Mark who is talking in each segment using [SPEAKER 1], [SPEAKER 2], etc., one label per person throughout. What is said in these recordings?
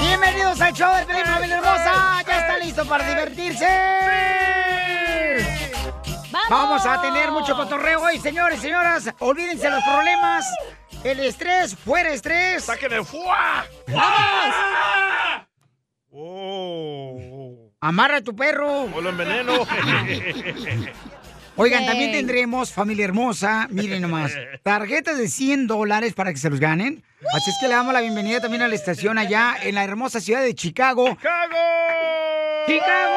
[SPEAKER 1] Bienvenidos al show de Pelín Familia Hermosa. Ya está listo para divertirse. Vamos a tener mucho cotorreo hoy, señores y señoras. Olvídense los problemas. El estrés, fuera estrés.
[SPEAKER 2] ¡Saquen el fuá!
[SPEAKER 1] ¡Vamos!
[SPEAKER 2] Oh.
[SPEAKER 1] Amarra a tu perro.
[SPEAKER 2] O lo enveneno.
[SPEAKER 1] Oigan, también tendremos, familia hermosa, miren nomás, tarjetas de 100 dólares para que se los ganen. Así es que le damos la bienvenida también a la estación allá en la hermosa ciudad de Chicago.
[SPEAKER 2] ¡Chicago!
[SPEAKER 1] ¡Chicago!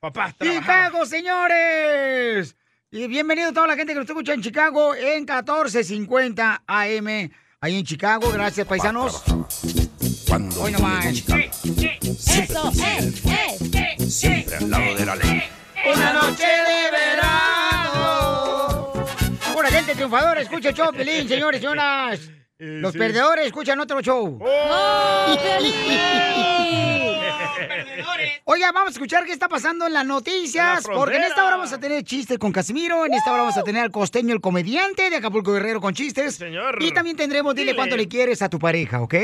[SPEAKER 2] Papá,
[SPEAKER 1] ¡Chicago, señores! Y bienvenido a toda la gente que nos escucha en Chicago en 1450 AM, ahí en Chicago. Gracias, paisanos.
[SPEAKER 3] Cuando
[SPEAKER 1] Hoy nomás.
[SPEAKER 3] Eso
[SPEAKER 4] es, es,
[SPEAKER 3] Siempre al lado de la ley.
[SPEAKER 1] Una noche de verano. Pura gente triunfadora, escucha el show, Pelín, señores señoras. Los
[SPEAKER 2] sí.
[SPEAKER 1] perdedores escuchan otro show.
[SPEAKER 4] ¡Oh,
[SPEAKER 1] Oiga, vamos a escuchar qué está pasando en las noticias,
[SPEAKER 2] la
[SPEAKER 1] porque en esta hora vamos a tener chistes con Casimiro, en esta hora vamos a tener al costeño, el comediante de Acapulco Guerrero con chistes.
[SPEAKER 2] Señor.
[SPEAKER 1] Y también tendremos, dile
[SPEAKER 2] Dile.
[SPEAKER 1] cuánto le quieres a tu pareja, ¿ok?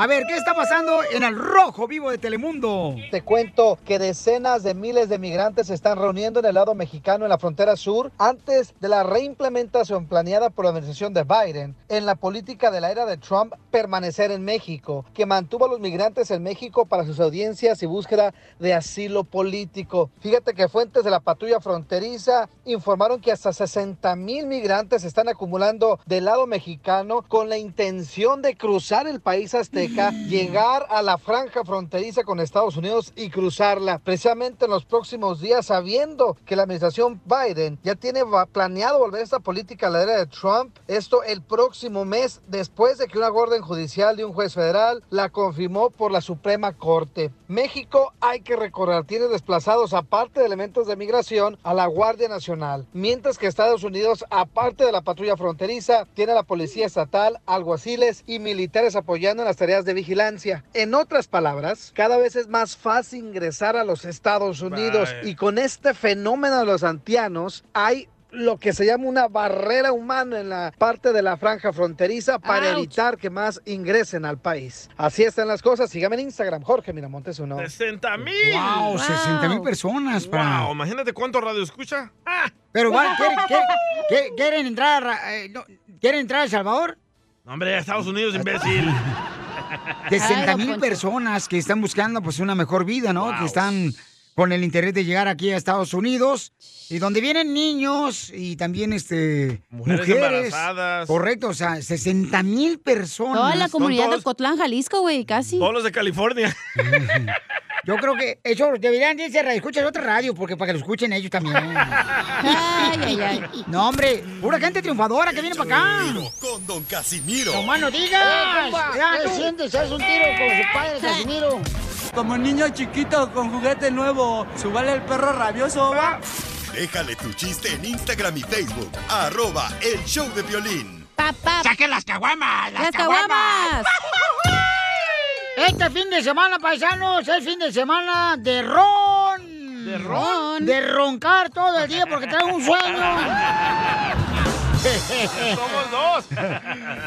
[SPEAKER 1] A ver, ¿qué está pasando en el rojo vivo de Telemundo?
[SPEAKER 5] Te cuento que decenas de miles de migrantes se están reuniendo en el lado mexicano en la frontera sur antes de la reimplementación planeada por la administración de Biden en la política de la era de Trump permanecer en México, que mantuvo a los migrantes en México para sus audiencias y búsqueda de asilo político. Fíjate que fuentes de la patrulla fronteriza informaron que hasta 60 mil migrantes se están acumulando del lado mexicano con la intención de cruzar el país llegar a la franja fronteriza con Estados Unidos y cruzarla. Precisamente en los próximos días, sabiendo que la administración Biden ya tiene planeado volver esta política a la era de Trump, esto el próximo mes, después de que una orden judicial de un juez federal la confirmó por la Suprema Corte. México, hay que recordar, tiene desplazados, aparte de elementos de migración, a la Guardia Nacional, mientras que Estados Unidos, aparte de la patrulla fronteriza, tiene a la Policía Estatal, alguaciles y militares apoyando en las tareas de vigilancia. En otras palabras, cada vez es más fácil ingresar a los Estados Unidos
[SPEAKER 2] Vaya.
[SPEAKER 5] y con este fenómeno de los antianos hay lo que se llama una barrera humana en la parte de la franja fronteriza para
[SPEAKER 4] Ouch.
[SPEAKER 5] evitar que más ingresen al país. Así están las cosas. Sígame en Instagram, Jorge Miramontes uno.
[SPEAKER 2] 60 mil.
[SPEAKER 1] Wow, 60 mil personas. para-
[SPEAKER 2] Wow, imagínate cuánto radio escucha. Ah,
[SPEAKER 1] Pero va, ¿quieren, quieren- entrar, a- eh, no, ¿quieren entrar a El Salvador?
[SPEAKER 2] no, hombre, a Estados Unidos, imbécil.
[SPEAKER 1] 60
[SPEAKER 4] don
[SPEAKER 1] mil personas que están buscando pues una mejor vida, ¿no?
[SPEAKER 2] Wow.
[SPEAKER 1] Que están con el interés de llegar aquí a Estados Unidos y donde vienen niños y también este
[SPEAKER 2] Mujeres embarazadas.
[SPEAKER 1] Correcto, o sea, 60 mil personas.
[SPEAKER 4] Toda la comunidad
[SPEAKER 2] todos-
[SPEAKER 4] de Cotlán, Jalisco, güey, casi.
[SPEAKER 2] Todos los de California.
[SPEAKER 1] Yo creo que eso deberían de ser escuchar otra radio porque para que lo escuchen ellos también.
[SPEAKER 4] Ay, ay, ay.
[SPEAKER 1] No, hombre, pura gente triunfadora que viene para acá.
[SPEAKER 3] Con Don Casimiro.
[SPEAKER 1] No más no digas. ¿Qué sientes? ¿Haz un tiro con su padre, Casimiro?
[SPEAKER 6] Como niño chiquito con juguete nuevo, subale el perro rabioso, va.
[SPEAKER 3] Déjale tu chiste en Instagram y Facebook. Arroba el show de violín.
[SPEAKER 4] Papá.
[SPEAKER 1] ¡Saquen las caguamas!
[SPEAKER 4] ¡Las caguamas!
[SPEAKER 1] Este fin de semana, paisanos, es fin de semana de ron.
[SPEAKER 2] ¿De
[SPEAKER 4] ron?
[SPEAKER 1] De roncar todo el día porque traigo un sueño.
[SPEAKER 2] Somos dos.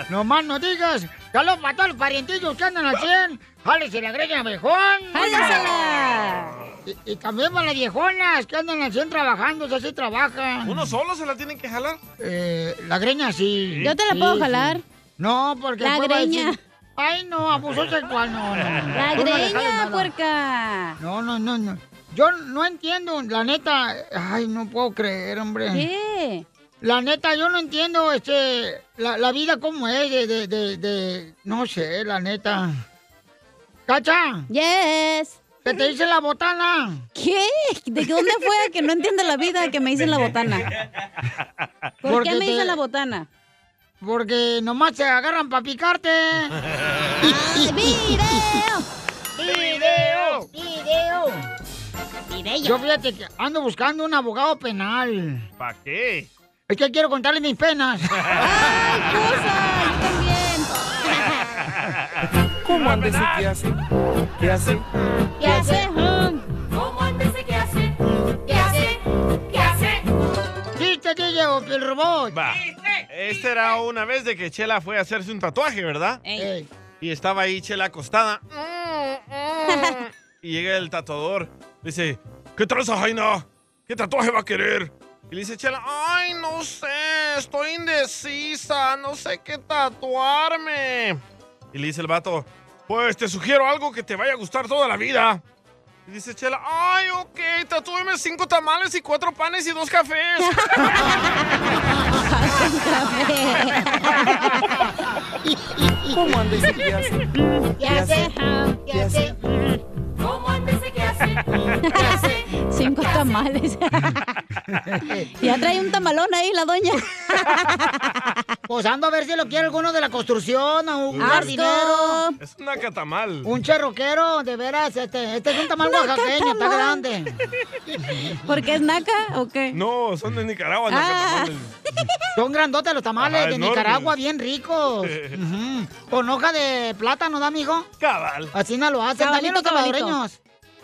[SPEAKER 1] no más no digas. Saludos para todos los parientillos que andan al 100. Jálese la greña viejón.
[SPEAKER 4] ¡Jálesela!
[SPEAKER 1] Y, y también para las viejonas que andan al 100 trabajando, o sí trabajan.
[SPEAKER 2] ¿Uno solo se la tienen que jalar?
[SPEAKER 1] Eh, la greña sí.
[SPEAKER 4] Yo te la
[SPEAKER 1] Sí,
[SPEAKER 4] puedo
[SPEAKER 1] sí.
[SPEAKER 4] jalar.
[SPEAKER 1] No, porque
[SPEAKER 4] La
[SPEAKER 1] después va a decir,
[SPEAKER 4] greña.
[SPEAKER 1] Ay, no, abuso sexual, no, no. no.
[SPEAKER 4] La
[SPEAKER 1] no
[SPEAKER 4] greña,
[SPEAKER 1] nada.
[SPEAKER 4] puerca.
[SPEAKER 1] No, no, no, no. Yo no entiendo, la neta. Ay, no puedo creer, hombre.
[SPEAKER 4] ¿Qué?
[SPEAKER 1] La neta, yo no entiendo, este, la, la vida como es, de, de, de, de- no sé, la neta. ¡Cacha!
[SPEAKER 4] Yes.
[SPEAKER 1] ¿Qué te dice la botana?
[SPEAKER 4] ¿Qué? ¿De dónde fue que no entiende la vida que me dicen la botana? ¿Por
[SPEAKER 1] Porque
[SPEAKER 4] qué me
[SPEAKER 1] te-
[SPEAKER 4] dicen la botana?
[SPEAKER 1] Porque nomás se agarran para picarte.
[SPEAKER 4] ¡Ay, video!
[SPEAKER 1] ¡Video! ¡Video! Yo fíjate que ando buscando un abogado penal.
[SPEAKER 2] ¿Para qué?
[SPEAKER 1] Es que quiero contarle mis penas.
[SPEAKER 4] ¡Ay, cosa! Yo también.
[SPEAKER 6] ¿Cómo andes y qué hace? ¿Qué hace?
[SPEAKER 4] ¿Qué hace?
[SPEAKER 7] ¿Cómo antes de qué hace? ¿Qué hace? ¿Qué hace?
[SPEAKER 1] Chiste o el robot?
[SPEAKER 2] Va. Este era una vez de que Chela fue a hacerse un tatuaje, ¿verdad?
[SPEAKER 1] Ey.
[SPEAKER 2] Y estaba ahí Chela acostada. Y llega el tatuador. Dice, ¿qué traza, Jaina? ¿Qué tatuaje va a querer? Y le dice Chela, ay, no sé, estoy indecisa, no sé qué tatuarme. Y le dice el vato, pues te sugiero algo que te vaya a gustar toda la vida. Y dice Chela, ay, ok, tatúeme cinco tamales y cuatro panes y dos cafés.
[SPEAKER 6] ¿Cómo anda ese que hace?
[SPEAKER 4] ¿Qué hace? ¿Qué hace?
[SPEAKER 7] ¿Cómo antes de qué hace? ¿Qué hace?
[SPEAKER 4] Cinco tamales. ya trae un tamalón ahí la doña.
[SPEAKER 1] Pues ando a ver si lo quiere alguno de la construcción o un jardinero.
[SPEAKER 2] Es una catamal.
[SPEAKER 1] Un cherroquero, de veras, este, este es un tamal oaxaqueño, está grande.
[SPEAKER 4] ¿Por qué es naca o qué?
[SPEAKER 2] No, son de Nicaragua,
[SPEAKER 4] Ah.
[SPEAKER 1] Son grandotes los tamales
[SPEAKER 2] Ajá,
[SPEAKER 1] de. Nicaragua, bien ricos. Con hoja de plátano, ¿da, amigo?
[SPEAKER 2] Cabal.
[SPEAKER 1] Así no lo hacen, también los
[SPEAKER 4] Cabalito, cabalito.
[SPEAKER 1] salvadoreños.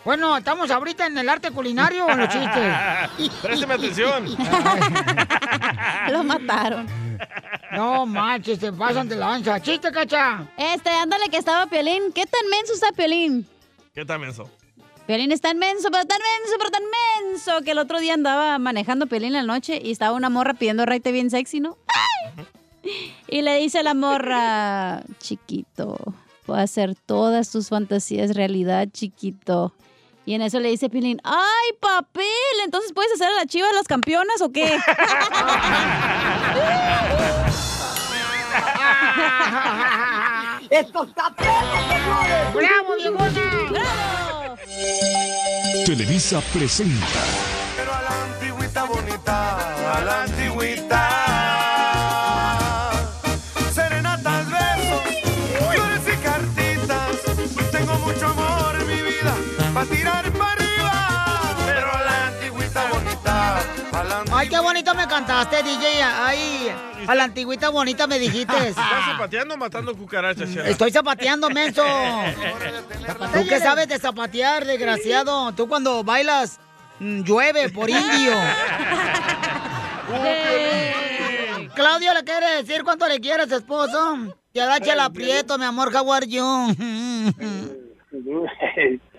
[SPEAKER 1] Bueno, ¿estamos ahorita en el arte culinario o en los chistes?
[SPEAKER 2] Présteme atención.
[SPEAKER 4] Lo mataron.
[SPEAKER 1] No manches, se pasan de lanza. ¡Chiste, cacha!
[SPEAKER 4] Este, ándale que estaba Piolín. ¿Qué tan menso está Piolín?
[SPEAKER 2] ¿Qué tan menso?
[SPEAKER 4] Piolín es tan menso, pero tan menso, pero tan menso que el otro día andaba manejando Piolín en la noche y estaba una morra pidiendo raite bien sexy, ¿no? ¡Ay! Y le dice la morra, chiquito, puedo hacer todas tus fantasías realidad, chiquito. Y en eso le dice Piolín, ¡ay, papel! ¿Entonces puedes hacer a la chiva de las campeonas o qué?
[SPEAKER 1] ¡Esto está ¡Bravo, viejona!
[SPEAKER 4] ¡Bravo!
[SPEAKER 8] Televisa presenta
[SPEAKER 6] Pero a la antigüita bonita, a la antigüita.
[SPEAKER 1] Bonito me cantaste, DJ. Ay, a la antigüita bonita me dijiste.
[SPEAKER 2] ¿Estás zapateando o matando cucarachas, Chela?
[SPEAKER 1] Estoy zapateando, menso. ¿Tú qué sabes de zapatear, desgraciado? Tú cuando bailas, mm, llueve por indio. Claudio le quiere decir cuánto le quiere a su esposo. Ya dache el aprieto, mi amor, are you?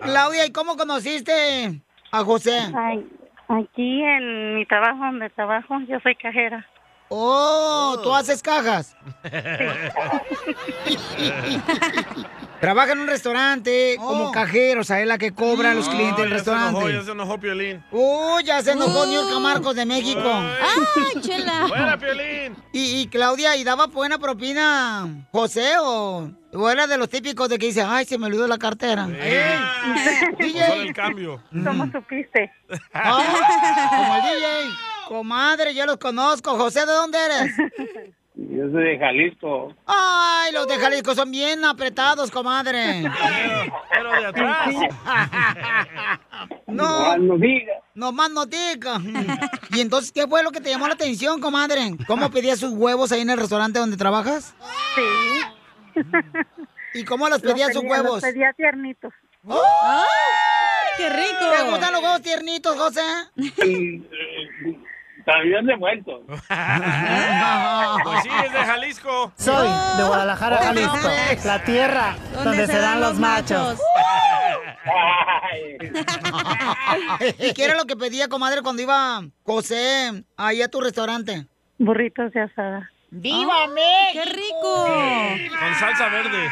[SPEAKER 1] Claudia, ¿y cómo conociste a José?
[SPEAKER 9] Ay, aquí en mi trabajo, donde trabajo, yo soy cajera.
[SPEAKER 1] Oh, tú haces cajas. Trabaja en un restaurante como cajero, o sea, es la que cobra a los clientes del
[SPEAKER 2] ya se enojó,
[SPEAKER 1] restaurante.
[SPEAKER 2] ya se enojó Piolín.
[SPEAKER 1] Uy, ya se enojó Niurka Marcos de México.
[SPEAKER 4] ¡Ay, chela!
[SPEAKER 2] ¡Fuera, Piolín!
[SPEAKER 1] Y, y Claudia, ¿y daba buena propina José o, o era de los típicos de que dice, ay, se me olvidó la cartera? ¿Eh?
[SPEAKER 2] Pues solo el cambio.
[SPEAKER 9] ¿Cómo supiste?
[SPEAKER 1] Ah, como el DJ. Comadre, yo los conozco. José, ¿de dónde eres?
[SPEAKER 10] Yo soy de Jalisco.
[SPEAKER 1] Ay, los de Jalisco son bien apretados, comadre.
[SPEAKER 2] Pero de atrás.
[SPEAKER 1] No,
[SPEAKER 10] No diga.
[SPEAKER 1] no más no diga. ¿Y entonces qué fue lo que te llamó la atención, comadre? ¿Cómo pedías sus huevos ahí en el restaurante donde trabajas?
[SPEAKER 9] Sí.
[SPEAKER 1] ¿Y cómo los
[SPEAKER 9] Los
[SPEAKER 1] pedías sus
[SPEAKER 9] pedía- los
[SPEAKER 1] huevos?
[SPEAKER 9] pedía tiernitos.
[SPEAKER 1] ¡Ay!
[SPEAKER 4] ¡Qué
[SPEAKER 1] ¿Te
[SPEAKER 4] rico!
[SPEAKER 1] gustan los huevos tiernitos, José?
[SPEAKER 10] También de vuelto.
[SPEAKER 2] Pues sí, es de Jalisco.
[SPEAKER 6] Soy de Guadalajara,
[SPEAKER 1] Oh,
[SPEAKER 6] Jalisco, la tierra donde se dan los machos.
[SPEAKER 1] ¿Y qué era lo que pedía, comadre, cuando iba José ahí a tu restaurante?
[SPEAKER 9] Burritos de asada.
[SPEAKER 1] ¡Viva
[SPEAKER 4] ¡Qué rico!
[SPEAKER 2] Con salsa verde.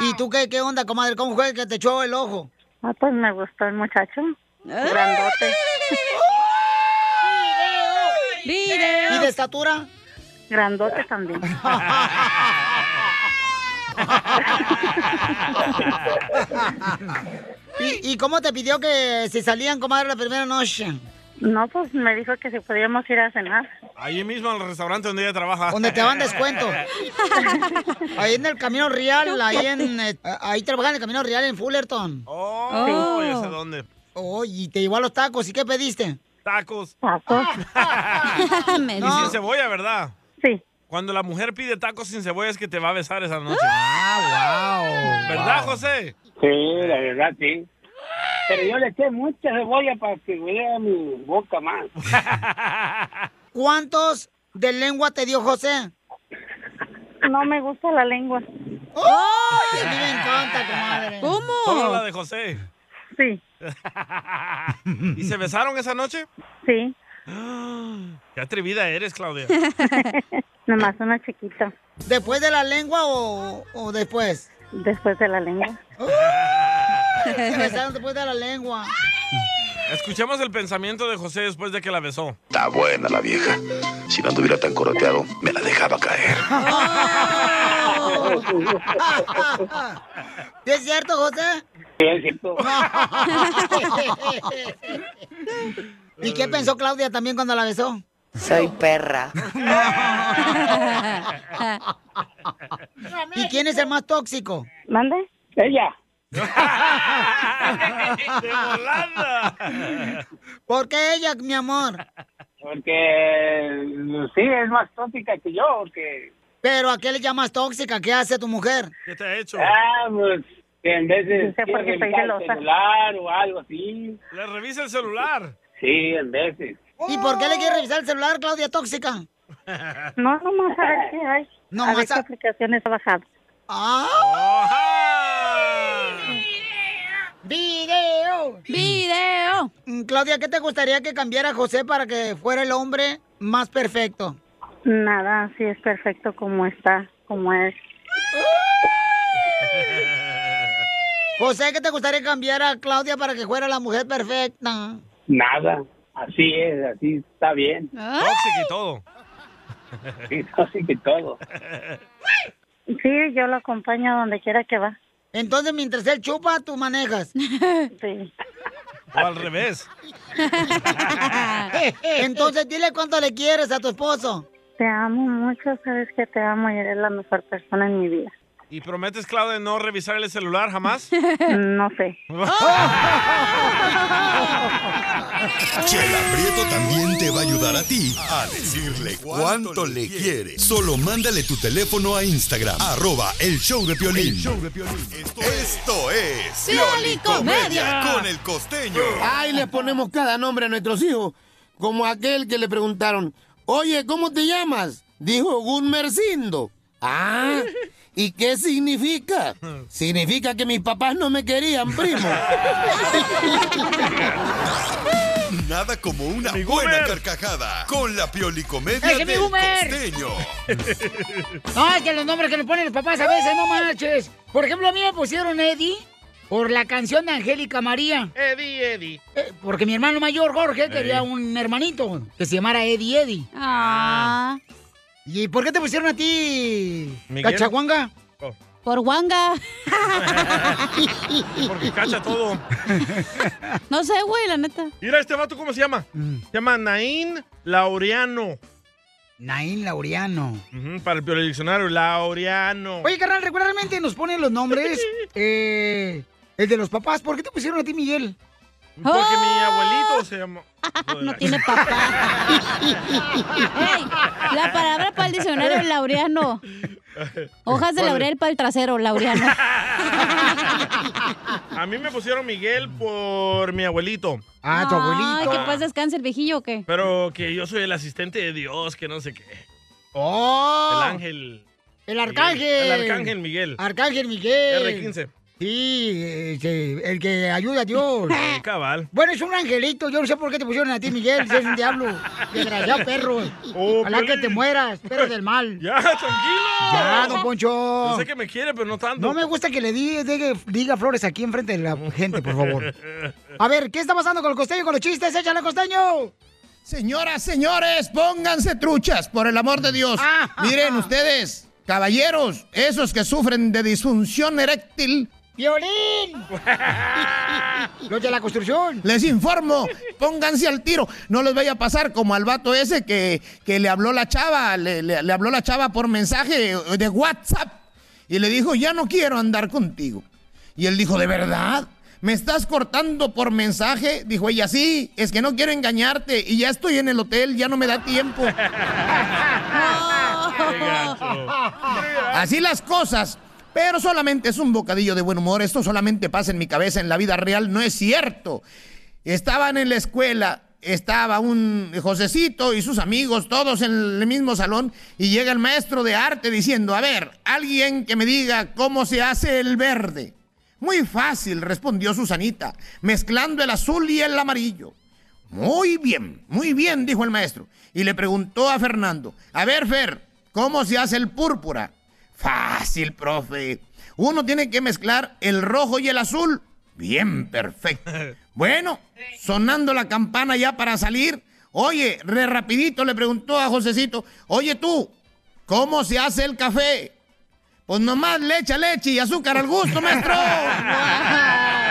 [SPEAKER 1] ¿Y tú qué, qué onda, comadre? ¿Cómo fue que te echó el ojo?
[SPEAKER 9] Ah, pues me gustó el muchacho. Grandote.
[SPEAKER 4] ¡Video!
[SPEAKER 1] ¿Y de estatura?
[SPEAKER 9] Grandote también.
[SPEAKER 1] ¿Y, y cómo te pidió que si salían, comadre, la primera noche?
[SPEAKER 9] No, pues me dijo que si podíamos ir a cenar.
[SPEAKER 2] Ahí mismo en el restaurante donde ella trabaja.
[SPEAKER 1] Donde te dan descuento. Ahí en el Camino Real, ahí en... eh, ahí trabajan en el Camino Real en Fullerton.
[SPEAKER 2] Oh, ya sé dónde.
[SPEAKER 1] Oh, y te llevó a los tacos. ¿Y qué pediste?
[SPEAKER 2] Tacos.
[SPEAKER 9] Tacos.
[SPEAKER 2] Y sin cebolla, ¿verdad?
[SPEAKER 9] Sí.
[SPEAKER 2] Cuando la mujer pide tacos sin cebolla es que te va a besar esa noche.
[SPEAKER 1] Ah, wow.
[SPEAKER 2] ¿Verdad, José?
[SPEAKER 10] Sí, la verdad, sí. Pero yo le eché mucha cebolla para que vea mi boca más.
[SPEAKER 1] ¿cuántos de lengua te dio José?
[SPEAKER 9] No me gusta la lengua.
[SPEAKER 1] ¡Ay, a mí me encanta, comadre!
[SPEAKER 2] Solo la de José.
[SPEAKER 9] Sí.
[SPEAKER 2] ¿Y se besaron esa noche?
[SPEAKER 9] Sí.
[SPEAKER 2] Qué atrevida eres, Claudia.
[SPEAKER 9] Nomás una chiquita.
[SPEAKER 1] ¿Después de la lengua o, o después?
[SPEAKER 9] Después de la lengua.
[SPEAKER 1] Se besaron después de la lengua.
[SPEAKER 2] Escuchemos el pensamiento de José después de que la besó.
[SPEAKER 11] Está buena la vieja. Si no anduviera tan coroteado, me la dejaba caer.
[SPEAKER 1] ¿Sí ¿Es cierto, José?
[SPEAKER 10] Sí, es cierto.
[SPEAKER 1] ¿Y qué pensó Claudia también cuando la besó?
[SPEAKER 12] Soy perra.
[SPEAKER 1] ¿Y quién es el más tóxico?
[SPEAKER 9] ¿Mande?
[SPEAKER 10] Ella.
[SPEAKER 2] ¡De volada!
[SPEAKER 1] ¿Por qué ella, mi amor?
[SPEAKER 10] Porque sí, es más tóxica que yo, porque...
[SPEAKER 1] ¿Pero a qué le llamas tóxica? ¿Qué hace tu mujer?
[SPEAKER 2] ¿Qué te ha hecho?
[SPEAKER 10] Ah, pues, que en veces
[SPEAKER 9] Sí, porque
[SPEAKER 10] quiere
[SPEAKER 9] soy
[SPEAKER 10] revisar el
[SPEAKER 9] celosa.
[SPEAKER 10] celular o algo así.
[SPEAKER 2] Le revisa el celular.
[SPEAKER 10] Sí, en veces.
[SPEAKER 1] ¿Y por qué le quiere revisar el celular, Claudia, tóxica?
[SPEAKER 9] No, nomás a ver qué hay.
[SPEAKER 1] No,
[SPEAKER 9] a ver
[SPEAKER 1] más
[SPEAKER 9] qué
[SPEAKER 1] a-
[SPEAKER 9] aplicaciones ha bajado.
[SPEAKER 1] ¡Ah! ¡Video!
[SPEAKER 4] ¡Video!
[SPEAKER 1] Mm, Claudia, ¿qué te gustaría que cambiara José para que fuera el hombre más perfecto?
[SPEAKER 9] Nada, sí es perfecto como está, como es.
[SPEAKER 1] José, ¿qué te gustaría cambiar a Claudia para que fuera la mujer perfecta?
[SPEAKER 10] Nada. Así es, así está bien.
[SPEAKER 2] Tóxico y todo.
[SPEAKER 10] Sí, así que todo.
[SPEAKER 9] Sí, yo lo acompaño a donde quiera que va.
[SPEAKER 1] Entonces, mientras él chupa, tú manejas.
[SPEAKER 9] Sí.
[SPEAKER 2] O al revés.
[SPEAKER 1] Entonces, dile cuánto le quieres a tu esposo.
[SPEAKER 9] Te amo mucho, sabes que te amo y eres la mejor persona en mi vida.
[SPEAKER 2] ¿Y prometes, Claudia, no revisar el celular jamás?
[SPEAKER 9] No sé.
[SPEAKER 3] Chela Prieto también te va a ayudar a ti a decirle cuánto le quiere. Solo mándale tu teléfono a Instagram, arroba el show de Piolín. Esto es
[SPEAKER 13] Piolicomedia.
[SPEAKER 3] con el costeño.
[SPEAKER 13] Ahí le ponemos cada nombre a nuestros hijos. Como aquel que le preguntaron, oye, ¿cómo te llamas? Dijo Gunmercindo. Ah, ¿y qué significa? Significa que mis papás no me querían, primo.
[SPEAKER 3] Nada como una
[SPEAKER 13] Mi
[SPEAKER 3] buena carcajada con la Piolicomedia
[SPEAKER 1] ¡Ese es
[SPEAKER 3] del
[SPEAKER 1] Gumer!
[SPEAKER 3] costeño.
[SPEAKER 1] No, es que los nombres que le ponen los papás a veces, no marches. Por ejemplo, a mí me pusieron Eddie por la canción de Angélica María.
[SPEAKER 2] Eddie, Eddie.
[SPEAKER 1] Eh, porque mi hermano mayor, Jorge, quería un hermanito que se llamara Eddie Eddie.
[SPEAKER 4] Ah.
[SPEAKER 1] ¿Y por qué te pusieron a ti,
[SPEAKER 2] Miguel.
[SPEAKER 1] Cachaguanga?
[SPEAKER 4] Por Wanga.
[SPEAKER 2] Porque cacha todo.
[SPEAKER 4] No sé, güey, la neta.
[SPEAKER 2] Mira, este vato, ¿cómo se llama?
[SPEAKER 1] Mm.
[SPEAKER 2] Se llama Naín Laureano.
[SPEAKER 1] Naín Laureano.
[SPEAKER 2] Para el diccionario, Laureano.
[SPEAKER 1] Oye, carnal, regularmente nos ponen los nombres, eh, el de los papás. ¿Por qué te pusieron a ti, Miguel?
[SPEAKER 2] Porque mi abuelito se llama.
[SPEAKER 4] No tiene papá. Ey, la palabra para el diccionario es laureano. Hojas de laurel para el trasero, laureano.
[SPEAKER 2] A mí me pusieron Miguel por mi abuelito.
[SPEAKER 1] Ah, tu
[SPEAKER 4] Ay, que pues descanse el viejillo o qué.
[SPEAKER 2] Pero que yo soy el asistente de Dios, que no sé qué.
[SPEAKER 1] ¡Oh!
[SPEAKER 2] El ángel.
[SPEAKER 1] El arcángel.
[SPEAKER 2] El arcángel Miguel.
[SPEAKER 1] Arcángel Miguel.
[SPEAKER 2] R15.
[SPEAKER 1] Sí, ese, el que ayuda a Dios.
[SPEAKER 2] Cabal.
[SPEAKER 1] Bueno, es un angelito. Yo no sé por qué te pusieron a ti, Miguel. Si es un diablo. Desgraciado perro.
[SPEAKER 2] Oh,
[SPEAKER 1] Ojalá que te mueras, perro del mal.
[SPEAKER 2] Ya, tranquilo.
[SPEAKER 1] Ya, don Poncho.
[SPEAKER 2] Yo sé que me quiere, pero no tanto.
[SPEAKER 1] No me gusta que le diga, diga, diga flores aquí enfrente de la gente, por favor. A ver, ¿qué está pasando con el costeño, con los chistes? ¡Échale, costeño!
[SPEAKER 13] Señoras, señores, pónganse truchas, por el amor de Dios. Miren ustedes, caballeros, esos que sufren de disfunción eréctil.
[SPEAKER 1] ¡Violín! Los de la construcción.
[SPEAKER 13] Les informo, pónganse al tiro. No les vaya a pasar como al vato ese que, que le habló la chava, le, le- le habló la chava por mensaje de WhatsApp y le dijo, ya no quiero andar contigo. Y él dijo, ¿de verdad? ¿Me estás cortando por mensaje? Dijo ella, sí, es que no quiero engañarte y ya estoy en el hotel, ya no me da tiempo. Así las cosas. Pero solamente es un bocadillo de buen humor. Esto solamente pasa en mi cabeza. En la vida real no es cierto. Estaban en la escuela estaba un Josecito y sus amigos, todos en el mismo salón, y llega el maestro de arte diciendo, a ver, alguien que me diga cómo se hace el verde. Muy fácil, respondió Susanita, mezclando el azul y el amarillo. Muy bien, muy bien, dijo el maestro. Y le preguntó a Fernando, a ver, Fer, ¿cómo se hace el púrpura? Fácil, profe. Uno tiene que mezclar el rojo y el azul. Bien, perfecto. Bueno, sonando la campana ya para salir. Oye, re rapidito le preguntó a Josecito, oye tú, ¿cómo se hace el café? Pues nomás le echa leche y azúcar al gusto, maestro.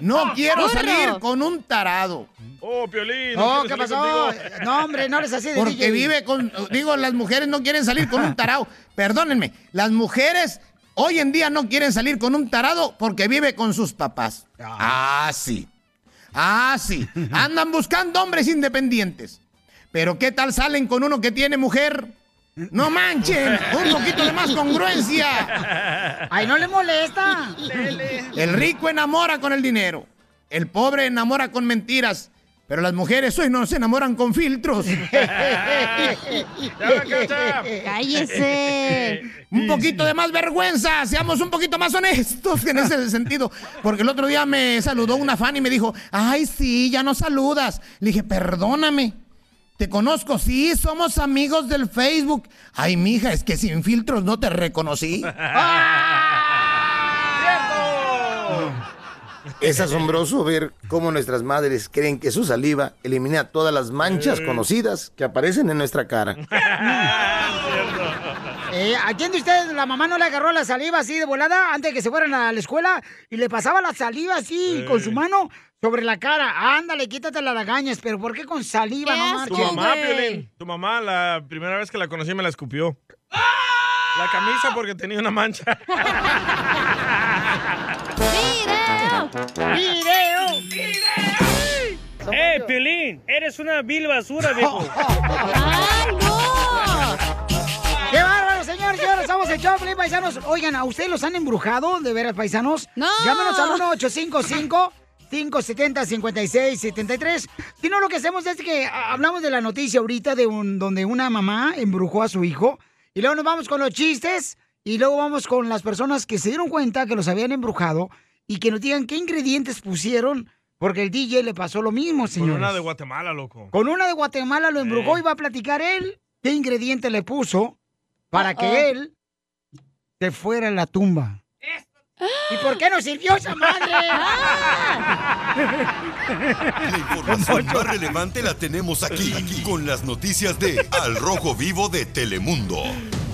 [SPEAKER 13] No quiero salir con un tarado.
[SPEAKER 2] Oh, Piolín.
[SPEAKER 1] No,
[SPEAKER 2] quiero
[SPEAKER 1] ¿qué pasó?
[SPEAKER 2] contigo.
[SPEAKER 1] No, hombre, no les así de
[SPEAKER 13] Porque
[SPEAKER 1] DJ.
[SPEAKER 13] vive con, digo, las mujeres no quieren salir con un tarado. Perdónenme, las mujeres hoy en día no quieren salir con un tarado porque vive con sus papás. Ah, sí. Ah, sí. Andan buscando hombres independientes. Pero ¿qué tal salen con uno que tiene mujer? No manchen, un poquito de más congruencia.
[SPEAKER 1] Ay, no le molesta.
[SPEAKER 13] El rico enamora con el dinero. El pobre enamora con mentiras. Pero las mujeres hoy no se enamoran con filtros.
[SPEAKER 4] Cállese.
[SPEAKER 13] Un poquito de más vergüenza, seamos un poquito más honestos en ese sentido. Porque el otro día me saludó una fan y me dijo, ay, sí, ya no saludas. Le dije, perdóname, te conozco, sí, somos amigos del Facebook. Ay, mija, es que sin filtros no te reconocí.
[SPEAKER 12] Es asombroso ver cómo nuestras madres creen que su saliva elimina todas las manchas conocidas que aparecen en nuestra cara.
[SPEAKER 1] Eh, ¿A quién de ustedes la mamá no le agarró la saliva así de volada antes de que se fueran a la escuela y le pasaba la saliva así
[SPEAKER 2] Eh.
[SPEAKER 1] con su mano sobre la cara? Ándale, quítate las lagañas, pero ¿por qué con saliva? No
[SPEAKER 2] Tu mamá, Piolín. Tu mamá, la primera vez que la conocí, me la escupió. La camisa porque tenía una mancha.
[SPEAKER 1] ¡Video!
[SPEAKER 14] ¡Eh, Piolín! Eres una vil basura, viejo.
[SPEAKER 1] ¡Ay, no! ¡Qué bárbaro, señor! Señores, estamos en Choplin, paisanos. Oigan, ¿a ustedes los han embrujado, de veras, paisanos?
[SPEAKER 4] ¡No!
[SPEAKER 1] Llámenos al 1-855. 570-5673. Si no, lo que hacemos es que hablamos de la noticia ahorita de un, donde una mamá embrujó a su hijo. Y luego nos vamos con los chistes. Y luego vamos con las personas que se dieron cuenta que los habían embrujado. Y que nos digan qué ingredientes pusieron. Porque el DJ le pasó lo mismo,
[SPEAKER 2] Con
[SPEAKER 1] señores.
[SPEAKER 2] una de Guatemala, loco.
[SPEAKER 1] Con una de Guatemala lo embrujó y va a platicar él qué ingrediente le puso para que él se fuera a la tumba. ¿Y por qué no sirvió esa madre?
[SPEAKER 3] La información más relevante la tenemos aquí, aquí, con las noticias de Al Rojo Vivo de Telemundo.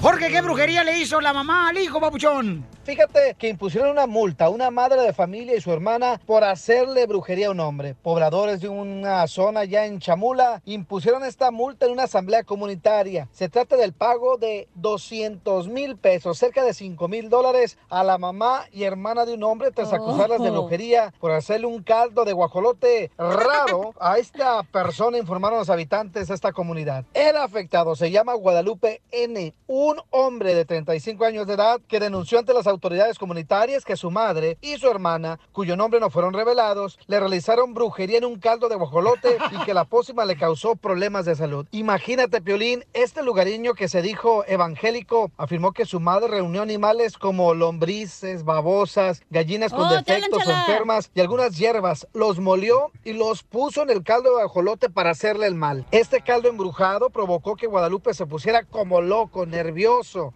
[SPEAKER 1] Jorge, ¿qué brujería le hizo la mamá al hijo, papuchón?
[SPEAKER 5] Fíjate que impusieron una multa a una madre de familia y su hermana por hacerle brujería a un hombre. Pobladores de una zona ya en Chamula impusieron esta multa en una asamblea comunitaria. Se trata del pago de 200 mil pesos, cerca de 5 mil dólares, a la mamá y hermana de un hombre tras acusarlas de brujería por hacerle un caldo de guajolote raro a esta persona, informaron los habitantes de esta comunidad. El afectado se llama Guadalupe N., un hombre de 35 años de edad que denunció ante las autoridades comunitarias que su madre y su hermana, cuyo nombre no fueron revelados, le realizaron brujería en un caldo de guajolote y que la pócima le causó problemas de salud. Imagínate, Piolín, este lugareño que se dijo evangélico afirmó que su madre reunió animales como lombrices, babosas, gallinas con
[SPEAKER 15] Oh,
[SPEAKER 5] defectos o enfermas y algunas hierbas. Los molió y los puso en el caldo de guajolote para hacerle el mal. Este caldo embrujado provocó que Guadalupe se pusiera como loco, nervioso.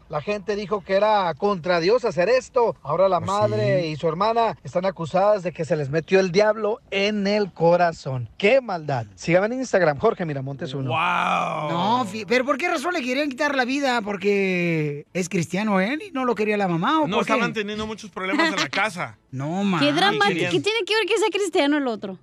[SPEAKER 5] La gente dijo que era contra Dios hacer esto. Ahora la madre y su hermana están acusadas de que se les metió el diablo en el corazón. ¡Qué maldad! Síganme en Instagram, Jorge Miramontes uno.
[SPEAKER 1] No, fi- pero ¿por qué razón le querían quitar la vida? ¿Porque es cristiano él y no lo quería la mamá? ¿o
[SPEAKER 2] No
[SPEAKER 1] por qué?
[SPEAKER 2] estaban teniendo muchos problemas en la casa.
[SPEAKER 1] No, ma.
[SPEAKER 4] Qué dramático. ¿Qué tiene que ver que sea cristiano el otro?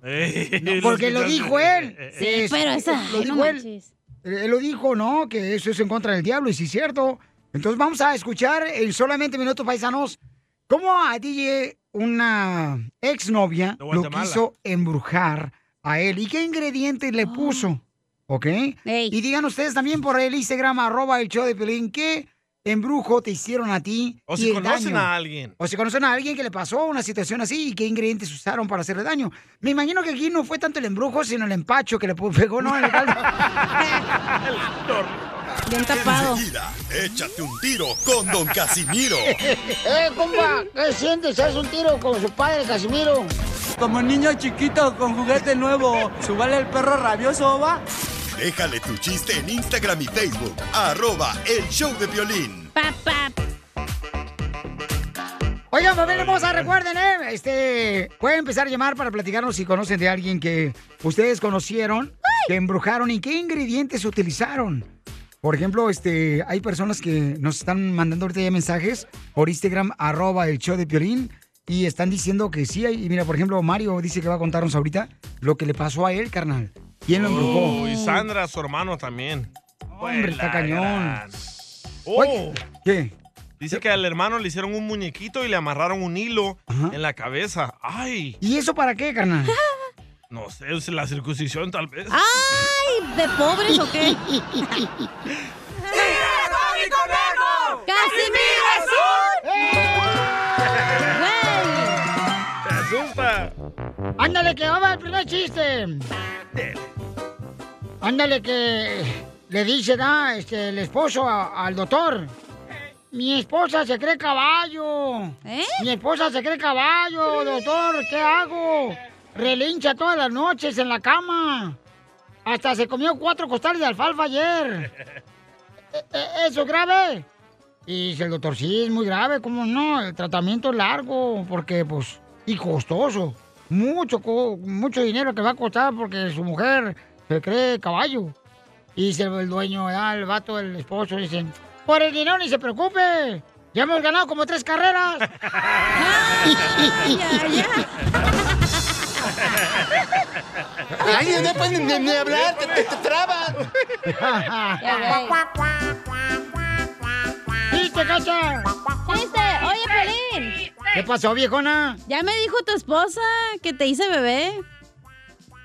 [SPEAKER 1] Porque lo dijo él.
[SPEAKER 4] Sí,
[SPEAKER 1] Es-
[SPEAKER 4] pero esa.
[SPEAKER 1] Lo
[SPEAKER 4] no
[SPEAKER 1] él. Él lo dijo, ¿no? Que eso es en contra del diablo, y sí es cierto. Entonces vamos a escuchar en solamente minutos paisanos cómo a DJ, una exnovia, lo quiso embrujar a él. ¿Y qué ingredientes le puso? ¿Ok? Y digan ustedes también por el Instagram, arroba el show de Pelín, ¿qué embrujo te hicieron a ti.
[SPEAKER 2] O si conocen
[SPEAKER 1] daño.
[SPEAKER 2] a alguien.
[SPEAKER 1] O si conocen a alguien que le pasó una situación así y qué ingredientes usaron para hacerle daño. Me imagino que aquí no fue tanto el embrujo, sino el empacho que le pegó, ¿no? En el caldo.
[SPEAKER 4] Bien tapado.
[SPEAKER 3] Enseguida, échate un tiro con Don Casimiro.
[SPEAKER 1] ¡Eh, compa! ¿Qué sientes? ¿Haz un tiro con su padre, Casimiro?
[SPEAKER 15] Como niño chiquito con juguete nuevo, ¿subale el perro rabioso, va?
[SPEAKER 3] Déjale tu chiste en Instagram y Facebook. Arroba El Show de Violín.
[SPEAKER 1] Oigan, familia hermosa, recuerden, ¿eh? Este, pueden empezar a llamar para platicarnos si conocen de alguien que ustedes conocieron, que embrujaron y qué ingredientes utilizaron. Por ejemplo, este, hay personas que nos están mandando ahorita ya mensajes por Instagram, arroba el show de Piolín, y están diciendo que sí. Y mira, por ejemplo, Mario dice que va a contarnos ahorita lo que le pasó a él, carnal. ¿Quién lo embrujó?
[SPEAKER 2] Oh, y Sandra, su hermano también.
[SPEAKER 1] Hombre, está cañón.
[SPEAKER 2] Oh.
[SPEAKER 1] ¿Qué?
[SPEAKER 2] Dice que al hermano le hicieron un muñequito y le amarraron un hilo en la cabeza. ¡Ay!
[SPEAKER 1] ¿Y eso para qué, carnal?
[SPEAKER 2] No sé, es la circuncisión tal vez.
[SPEAKER 4] ¡Ay! ¿De pobres o qué? ¡Casimiro
[SPEAKER 2] ¡Te asusta!
[SPEAKER 1] Ándale, que va el primer chiste. Ándale, que le dice, da, este, el esposo a- al doctor. Mi esposa se cree caballo. Mi esposa se cree caballo, doctor. ¿Qué hago? Relincha todas las noches en la cama. Hasta se comió cuatro costales de alfalfa ayer. E- e- ¿Eso es grave? Y dice el doctor, sí, es muy grave, ¿cómo no? El tratamiento es largo, porque, pues, y costoso. Mucho, mucho dinero que va a costar porque su mujer se cree caballo. Y dice el dueño, ah, el vato, el esposo, dice, por el dinero ni se preocupe. Ya hemos ganado como tres carreras.
[SPEAKER 13] Ay, no pueden ni, ni hablar, te, te, te trabas.
[SPEAKER 1] ¡Chiste, cacha!
[SPEAKER 4] ¡Chiste! Oye, Pelín.
[SPEAKER 1] ¿Qué pasó, viejona?
[SPEAKER 4] Ya me dijo tu esposa que te hice bebé.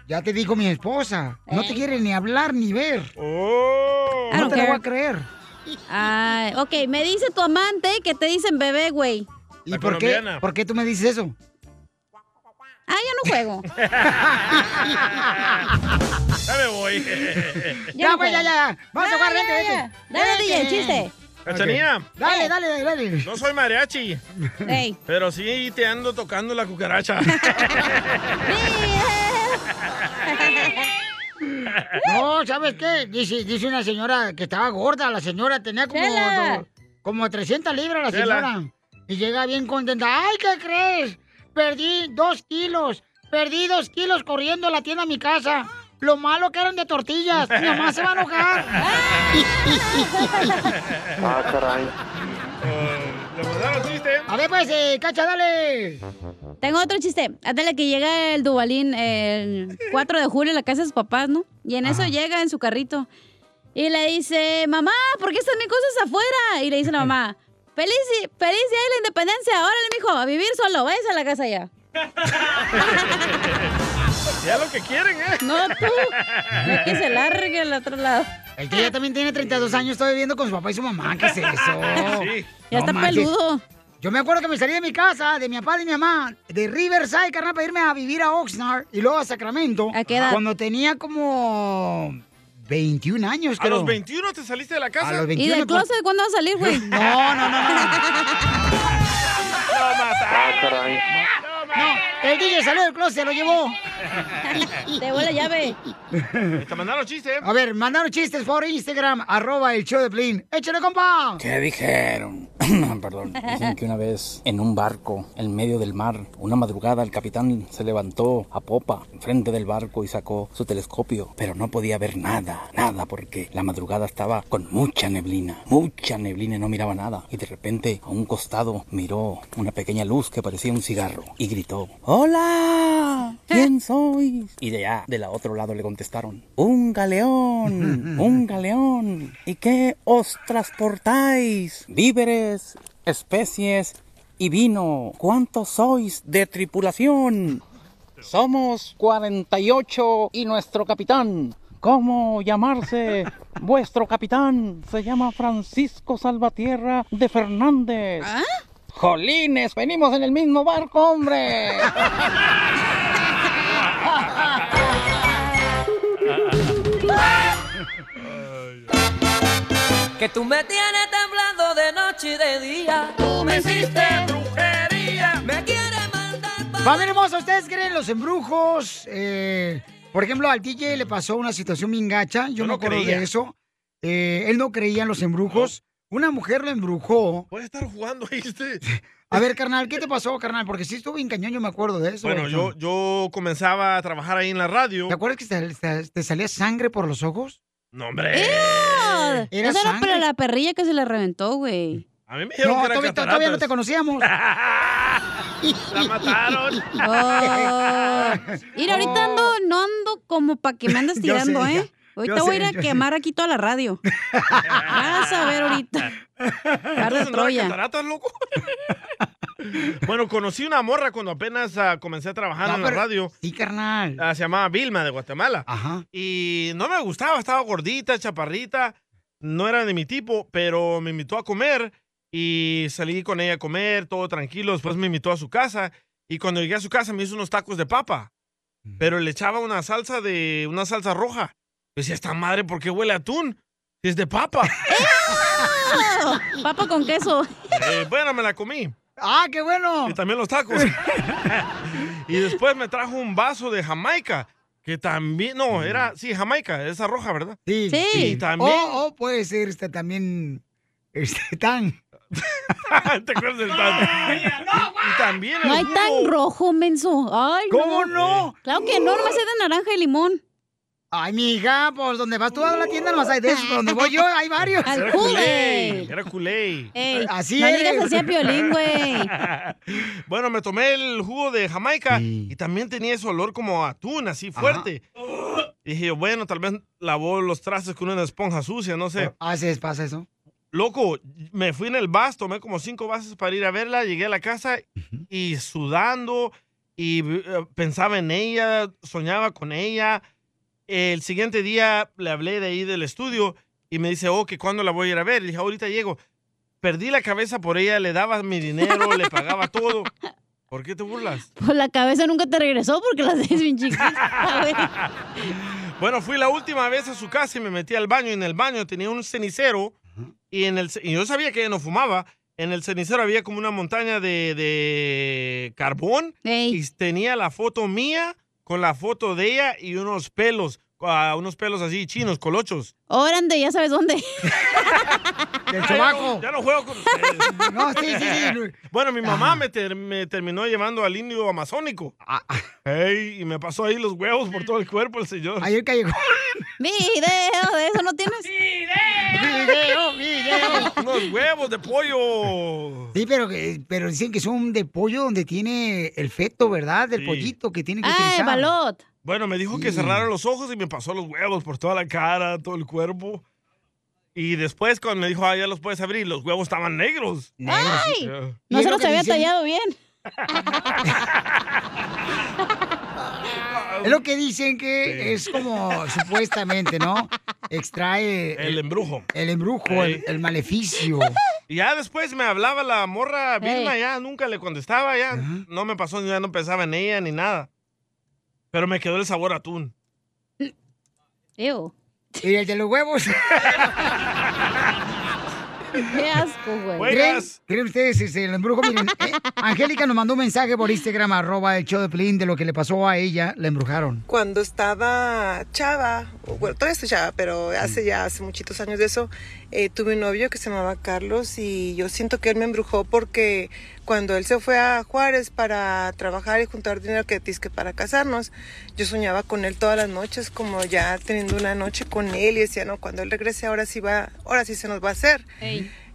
[SPEAKER 1] Ya te dijo mi esposa. No te quiere ni hablar ni ver.
[SPEAKER 4] I
[SPEAKER 1] No te lo voy a creer.
[SPEAKER 4] Ay, ok, me dice tu amante que te dicen bebé, güey.
[SPEAKER 1] ¿Y por qué, por qué tú me dices eso?
[SPEAKER 4] Ah, yo no juego.
[SPEAKER 2] Ya me voy.
[SPEAKER 1] Ya, pues, ya, ya. Vamos a jugar, vente, vente.
[SPEAKER 4] Dale, DJ, el chiste.
[SPEAKER 2] Cachanía.
[SPEAKER 1] Dale, dale, dale, dale.
[SPEAKER 2] No soy mariachi.
[SPEAKER 4] Ey.
[SPEAKER 2] Pero sí te ando tocando la cucaracha.
[SPEAKER 1] No, ¿sabes qué? Dice, dice una señora que estaba gorda. La señora tenía como, do- como 300 libras la
[SPEAKER 4] Chela.
[SPEAKER 1] señora. Y llega bien contenta. ¡Ay, qué crees! Perdí dos kilos. Perdí dos kilos corriendo a la tienda a mi casa. Lo malo que eran de tortillas. Mi mamá se va a enojar.
[SPEAKER 6] Ah, caray.
[SPEAKER 1] A ver, pues, eh, cacha, dale.
[SPEAKER 4] Tengo otro chiste. Ándale que llega el Dubalín el 4 de julio a la casa de sus papás, ¿no? Y en eso llega en su carrito. Y le dice, mamá, ¿por qué están mis cosas afuera? Y le dice la mamá, feliz, feliz día de la independencia. Órale, mijo, a vivir solo. Váyase a la casa ya.
[SPEAKER 2] Ya lo que quieren, ¿eh?
[SPEAKER 4] No, tú. No que se largue al otro lado.
[SPEAKER 1] El que ya también tiene 32 años, está viviendo con su papá y su mamá. ¿Qué es eso?
[SPEAKER 4] Sí. Ya
[SPEAKER 1] No
[SPEAKER 4] está
[SPEAKER 1] manches.
[SPEAKER 4] peludo.
[SPEAKER 1] Yo me acuerdo que me salí de mi casa, de mi papá y mi mamá, de Riverside, carnal, para irme a vivir a Oxnard y luego a Sacramento. ¿A
[SPEAKER 4] qué edad?
[SPEAKER 1] Cuando tenía como 21 años,
[SPEAKER 2] ¿A
[SPEAKER 1] creo.
[SPEAKER 2] los 21 te saliste de la casa?
[SPEAKER 1] A los
[SPEAKER 4] ¿Y
[SPEAKER 1] 21.
[SPEAKER 4] del
[SPEAKER 1] pues-
[SPEAKER 4] closet cuándo va a salir, güey?
[SPEAKER 1] No, no, no, no.
[SPEAKER 6] Ah, caray.
[SPEAKER 1] No, el DJ salió del closet, se lo llevó.
[SPEAKER 4] Te llevó la llave.
[SPEAKER 2] Te mandaron chiste.
[SPEAKER 1] A ver, mandaron chistes por Instagram, arroba el show de Plin. ¡Échale, compa!
[SPEAKER 16] ¿Qué dijeron? Perdón. Dicen que una vez en un barco en medio del mar, una madrugada, el capitán se levantó a popa enfrente del barco y sacó su telescopio, pero no podía ver nada, nada, porque la madrugada estaba con mucha neblina, mucha neblina y no miraba nada. Y de repente a un costado miró una pequeña luz que parecía un cigarro y gritó: ¡Hola! ¿Quién sois? Y de allá, de la otro lado le contestaron: ¡Un galeón! ¡Un galeón! ¿Y qué os transportáis? Víveres, especies y vino. ¿Cuántos sois de tripulación? Somos 48 y nuestro capitán. ¿Cómo llamarse? Vuestro capitán se llama Francisco Salvatierra de Fernández. Jolines, venimos en el mismo barco, hombre.
[SPEAKER 17] Que tú me tienes temblando de noche y de día. Tú me hiciste brujería. Me quieres mandar
[SPEAKER 1] Familia hermosa, ¿ustedes creen en los embrujos? Eh, por ejemplo, al TJ le pasó una situación bien gacha. Yo,
[SPEAKER 2] Yo
[SPEAKER 1] me
[SPEAKER 2] no
[SPEAKER 1] acuerdo
[SPEAKER 2] creía.
[SPEAKER 1] de eso. Eh, él no creía en los embrujos. Una mujer lo embrujó.
[SPEAKER 2] Puede estar jugando, ¿viste?
[SPEAKER 1] A ver, carnal, ¿qué te pasó, carnal? Porque sí estuve en cañón, yo me acuerdo de eso.
[SPEAKER 2] Bueno, yo, yo comenzaba a trabajar ahí en la radio.
[SPEAKER 1] ¿Te acuerdas que te, te- te salía sangre por los ojos?
[SPEAKER 2] No, hombre.
[SPEAKER 1] Era
[SPEAKER 4] Esa era
[SPEAKER 1] sangre.
[SPEAKER 4] para la perrilla que se le reventó, güey.
[SPEAKER 2] A mí me dijeron
[SPEAKER 1] No,
[SPEAKER 2] que era
[SPEAKER 1] todavía, todavía no te conocíamos.
[SPEAKER 2] La mataron.
[SPEAKER 4] Oh. Mira, ahorita ando, no ando como para que me
[SPEAKER 1] sé,
[SPEAKER 4] tirando. ¿eh? Ahorita
[SPEAKER 1] Yo
[SPEAKER 4] voy a ir a
[SPEAKER 1] sé.
[SPEAKER 4] quemar aquí toda la radio. Vas a ver ahorita. Par de
[SPEAKER 2] Entonces, ¿no era
[SPEAKER 4] Troya.
[SPEAKER 2] cataratas, loco? bueno, conocí una morra cuando apenas ah, comencé a trabajar
[SPEAKER 1] No,
[SPEAKER 2] en la
[SPEAKER 1] pero-
[SPEAKER 2] radio.
[SPEAKER 1] Sí, carnal.
[SPEAKER 2] Ah, se llamaba Vilma de Guatemala.
[SPEAKER 1] Ajá.
[SPEAKER 2] Y no me gustaba, estaba gordita, chaparrita. No era de mi tipo, pero me invitó a comer y salí con ella a comer, todo tranquilo. Después me invitó a su casa y cuando llegué a su casa me hizo unos tacos de papa. Pero le echaba una salsa de una salsa roja. Decía, esta madre, ¿por qué huele a atún? Es de papa.
[SPEAKER 4] ¡Ah! Papa con queso.
[SPEAKER 2] Eh, bueno, me la comí.
[SPEAKER 1] ¡Ah, qué bueno!
[SPEAKER 2] Y también los tacos. y después me trajo un vaso de Jamaica, que también, no, era, sí, Jamaica, esa roja, ¿verdad?
[SPEAKER 1] Sí.
[SPEAKER 4] Sí.
[SPEAKER 2] Y también,
[SPEAKER 1] O, o puede ser este también. Este tan.
[SPEAKER 2] ¿te acuerdas del tan? Y también el
[SPEAKER 4] No hay
[SPEAKER 2] jugo.
[SPEAKER 4] tan rojo, menso. Ay,
[SPEAKER 1] ¿Cómo no?
[SPEAKER 4] Claro que no, nomás es de naranja y limón.
[SPEAKER 1] Ay, mija, pues donde vas tú a la tienda nomás hay de esos, pero donde voy yo hay varios.
[SPEAKER 4] Al
[SPEAKER 2] culé, era culé.
[SPEAKER 4] Ey,
[SPEAKER 1] Así
[SPEAKER 4] no
[SPEAKER 1] eres.
[SPEAKER 4] digas así a Piolín, güey.
[SPEAKER 2] bueno, me tomé el jugo de Jamaica y también tenía ese olor como a atún, así fuerte. Y dije, bueno, tal vez lavó los trastes con una esponja sucia, no sé.
[SPEAKER 1] Haces, pasa eso.
[SPEAKER 2] Loco, me fui en el bus, tomé como cinco vasos para ir a verla, llegué a la casa y sudando y eh, pensaba en ella, soñaba con ella. El siguiente día le hablé de ahí del estudio y me dice, oh, que cuándo la voy a ir a ver. Le dije, ahorita llego. Perdí la cabeza por ella, le daba mi dinero, le pagaba todo. ¿Por qué te burlas?
[SPEAKER 4] Pues la cabeza nunca te regresó porque las tienes bien güey.
[SPEAKER 2] Bueno, fui la última vez a su casa y me metí al baño. Y en el baño tenía un cenicero y, en el, y yo sabía que ella no fumaba. En el cenicero había como una montaña de, de carbón y tenía la foto mía con la foto de ella y unos pelos, ah, unos pelos así chinos, colochos.
[SPEAKER 4] Órale, ya sabes dónde.
[SPEAKER 1] Del
[SPEAKER 2] no, ya no juego con ustedes.
[SPEAKER 1] No, sí, sí, sí.
[SPEAKER 2] Bueno, mi mamá me, ter- me terminó llevando al indio amazónico. Ey, y me pasó ahí los huevos por todo el cuerpo el señor.
[SPEAKER 1] Ahí el callejón.
[SPEAKER 4] Video de eso no tienes.
[SPEAKER 1] Video, video.
[SPEAKER 2] Unos huevos de pollo.
[SPEAKER 1] Sí, pero, que- pero dicen que son de pollo donde tiene el feto, ¿verdad? Del
[SPEAKER 2] Sí.
[SPEAKER 1] pollito que tiene que
[SPEAKER 4] Ah,
[SPEAKER 1] utilizar.
[SPEAKER 4] balot.
[SPEAKER 2] Bueno, me dijo que cerrara los ojos y me pasó los huevos por toda la cara, todo el cuerpo. Y después cuando me dijo, ah, ya los puedes abrir, los huevos estaban negros.
[SPEAKER 4] ¡Ay! No se
[SPEAKER 1] lo
[SPEAKER 4] los había
[SPEAKER 1] dicen.
[SPEAKER 4] tallado bien.
[SPEAKER 1] Es lo que dicen que es como supuestamente, ¿no? Extrae
[SPEAKER 2] El embrujo.
[SPEAKER 1] el embrujo, el, maleficio.
[SPEAKER 2] Y ya después me hablaba la morra Vilma,
[SPEAKER 4] Ey.
[SPEAKER 2] ya nunca le contestaba, ya no me pasó, ya no pensaba en ella ni nada. Pero me quedó el sabor a atún.
[SPEAKER 4] Ew.
[SPEAKER 1] Y el de los huevos.
[SPEAKER 4] Qué asco, güey.
[SPEAKER 1] ¿Creen, creen ustedes este, el embrujo? Miren, eh, Angélica nos mandó un mensaje por Instagram, arroba el show de Pelín, de lo que le pasó a ella, la embrujaron.
[SPEAKER 18] Cuando estaba chava, bueno, todavía estoy chava, pero hace ya hace muchitos años de eso, eh, tuve un novio que se llamaba Carlos y yo siento que él me embrujó porque cuando él se fue a Juárez para trabajar y juntar dinero que que para casarnos, yo soñaba con él todas las noches, como ya teniendo una noche con él y decía, no, cuando él regrese ahora sí va, ahora sí se nos va a hacer.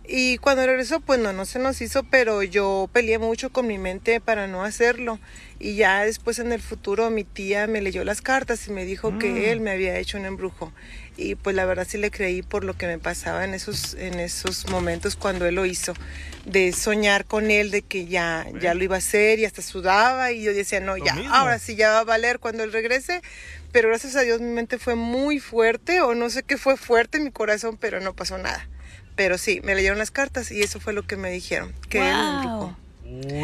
[SPEAKER 18] Y cuando regresó, pues no, no se nos hizo, pero yo peleé mucho con mi mente para no hacerlo. Y ya después en el futuro mi tía me leyó las cartas y me dijo que él me había hecho un embrujo. Y pues la verdad sí le creí por lo que me pasaba en esos, en esos momentos cuando él lo hizo. De soñar con él, de que ya, ya lo iba a hacer y hasta sudaba. Y yo decía, no,
[SPEAKER 2] Lo
[SPEAKER 18] ya,
[SPEAKER 2] mismo.
[SPEAKER 18] ahora sí ya va a valer cuando él regrese. pero gracias a Dios mi mente fue muy fuerte o no sé qué fue fuerte en mi corazón, pero no pasó nada. Pero sí, me leyeron las cartas y eso fue lo que me dijeron, que él me embrujó.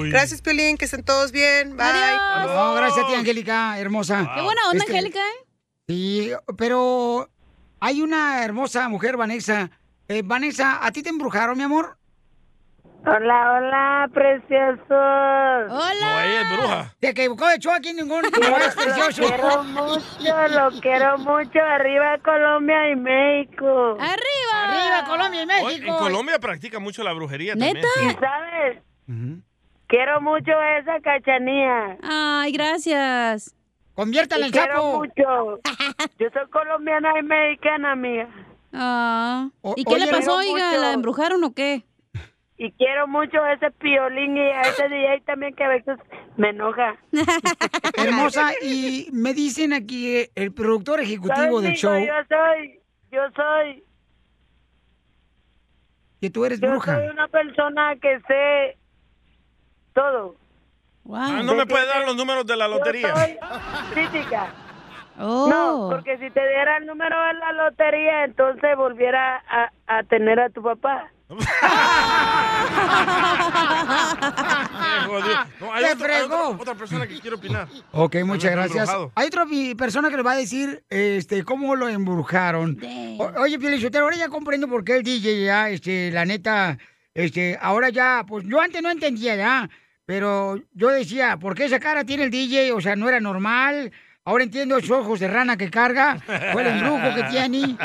[SPEAKER 18] Gracias, Piolín, que estén todos bien. Bye.
[SPEAKER 1] No, gracias a ti, Angélica, hermosa.
[SPEAKER 4] Qué buena onda,
[SPEAKER 1] Este,
[SPEAKER 4] Angélica, ¿eh?
[SPEAKER 1] Sí, pero hay una hermosa mujer, Vanessa. Eh, Vanessa, ¿a ti te embrujaron, mi amor?
[SPEAKER 19] Hola, hola, preciosos.
[SPEAKER 4] Hola.
[SPEAKER 2] No, ella es bruja.
[SPEAKER 1] Te equivocó de show aquí ningún no es precioso.
[SPEAKER 19] Lo quiero mucho, lo quiero mucho. Arriba Colombia y México.
[SPEAKER 4] ¡Arriba!
[SPEAKER 1] ¡Arriba Colombia y México!
[SPEAKER 2] en Colombia practica mucho la brujería
[SPEAKER 4] ¿Neta?
[SPEAKER 2] también.
[SPEAKER 19] ¿Y sabes? Quiero mucho esa cachanía.
[SPEAKER 4] Ay, gracias.
[SPEAKER 1] Conviértala en
[SPEAKER 19] quiero
[SPEAKER 1] sapo.
[SPEAKER 19] mucho. Yo soy colombiana y mexicana, amiga.
[SPEAKER 4] Ah.
[SPEAKER 1] O-
[SPEAKER 4] ¿Y qué
[SPEAKER 1] oye,
[SPEAKER 4] le pasó, oiga?
[SPEAKER 19] mucho.
[SPEAKER 4] ¿La embrujaron o qué?
[SPEAKER 19] Y quiero mucho a ese piolín y a ese DJ también que a veces me enoja.
[SPEAKER 1] Hermosa, y me dicen aquí eh, el productor ejecutivo
[SPEAKER 19] ¿Sabes,
[SPEAKER 1] del show
[SPEAKER 19] Yo soy, yo soy,
[SPEAKER 1] que tú eres
[SPEAKER 19] yo
[SPEAKER 1] bruja.
[SPEAKER 19] soy una persona que sé todo.
[SPEAKER 2] Ah, no me puede dar los números de la lotería.
[SPEAKER 4] Oh.
[SPEAKER 19] No, porque si te diera el número de la lotería, entonces volviera a, a tener a tu papá.
[SPEAKER 2] No, hay otra, persona que quiere opinar.
[SPEAKER 1] Ok, muchas gracias.
[SPEAKER 2] embrujado.
[SPEAKER 1] Hay otra persona que le va a decir este, cómo lo embrujaron. O- oye, Pielichotero, ahora ya comprendo por qué el DJ ya, este, la neta, este, ahora ya, pues yo antes no entendía ya, pero yo decía, ¿por qué esa cara tiene el DJ? O sea, no era normal. Ahora entiendo esos ojos de rana que carga, fue el embrujo que tiene.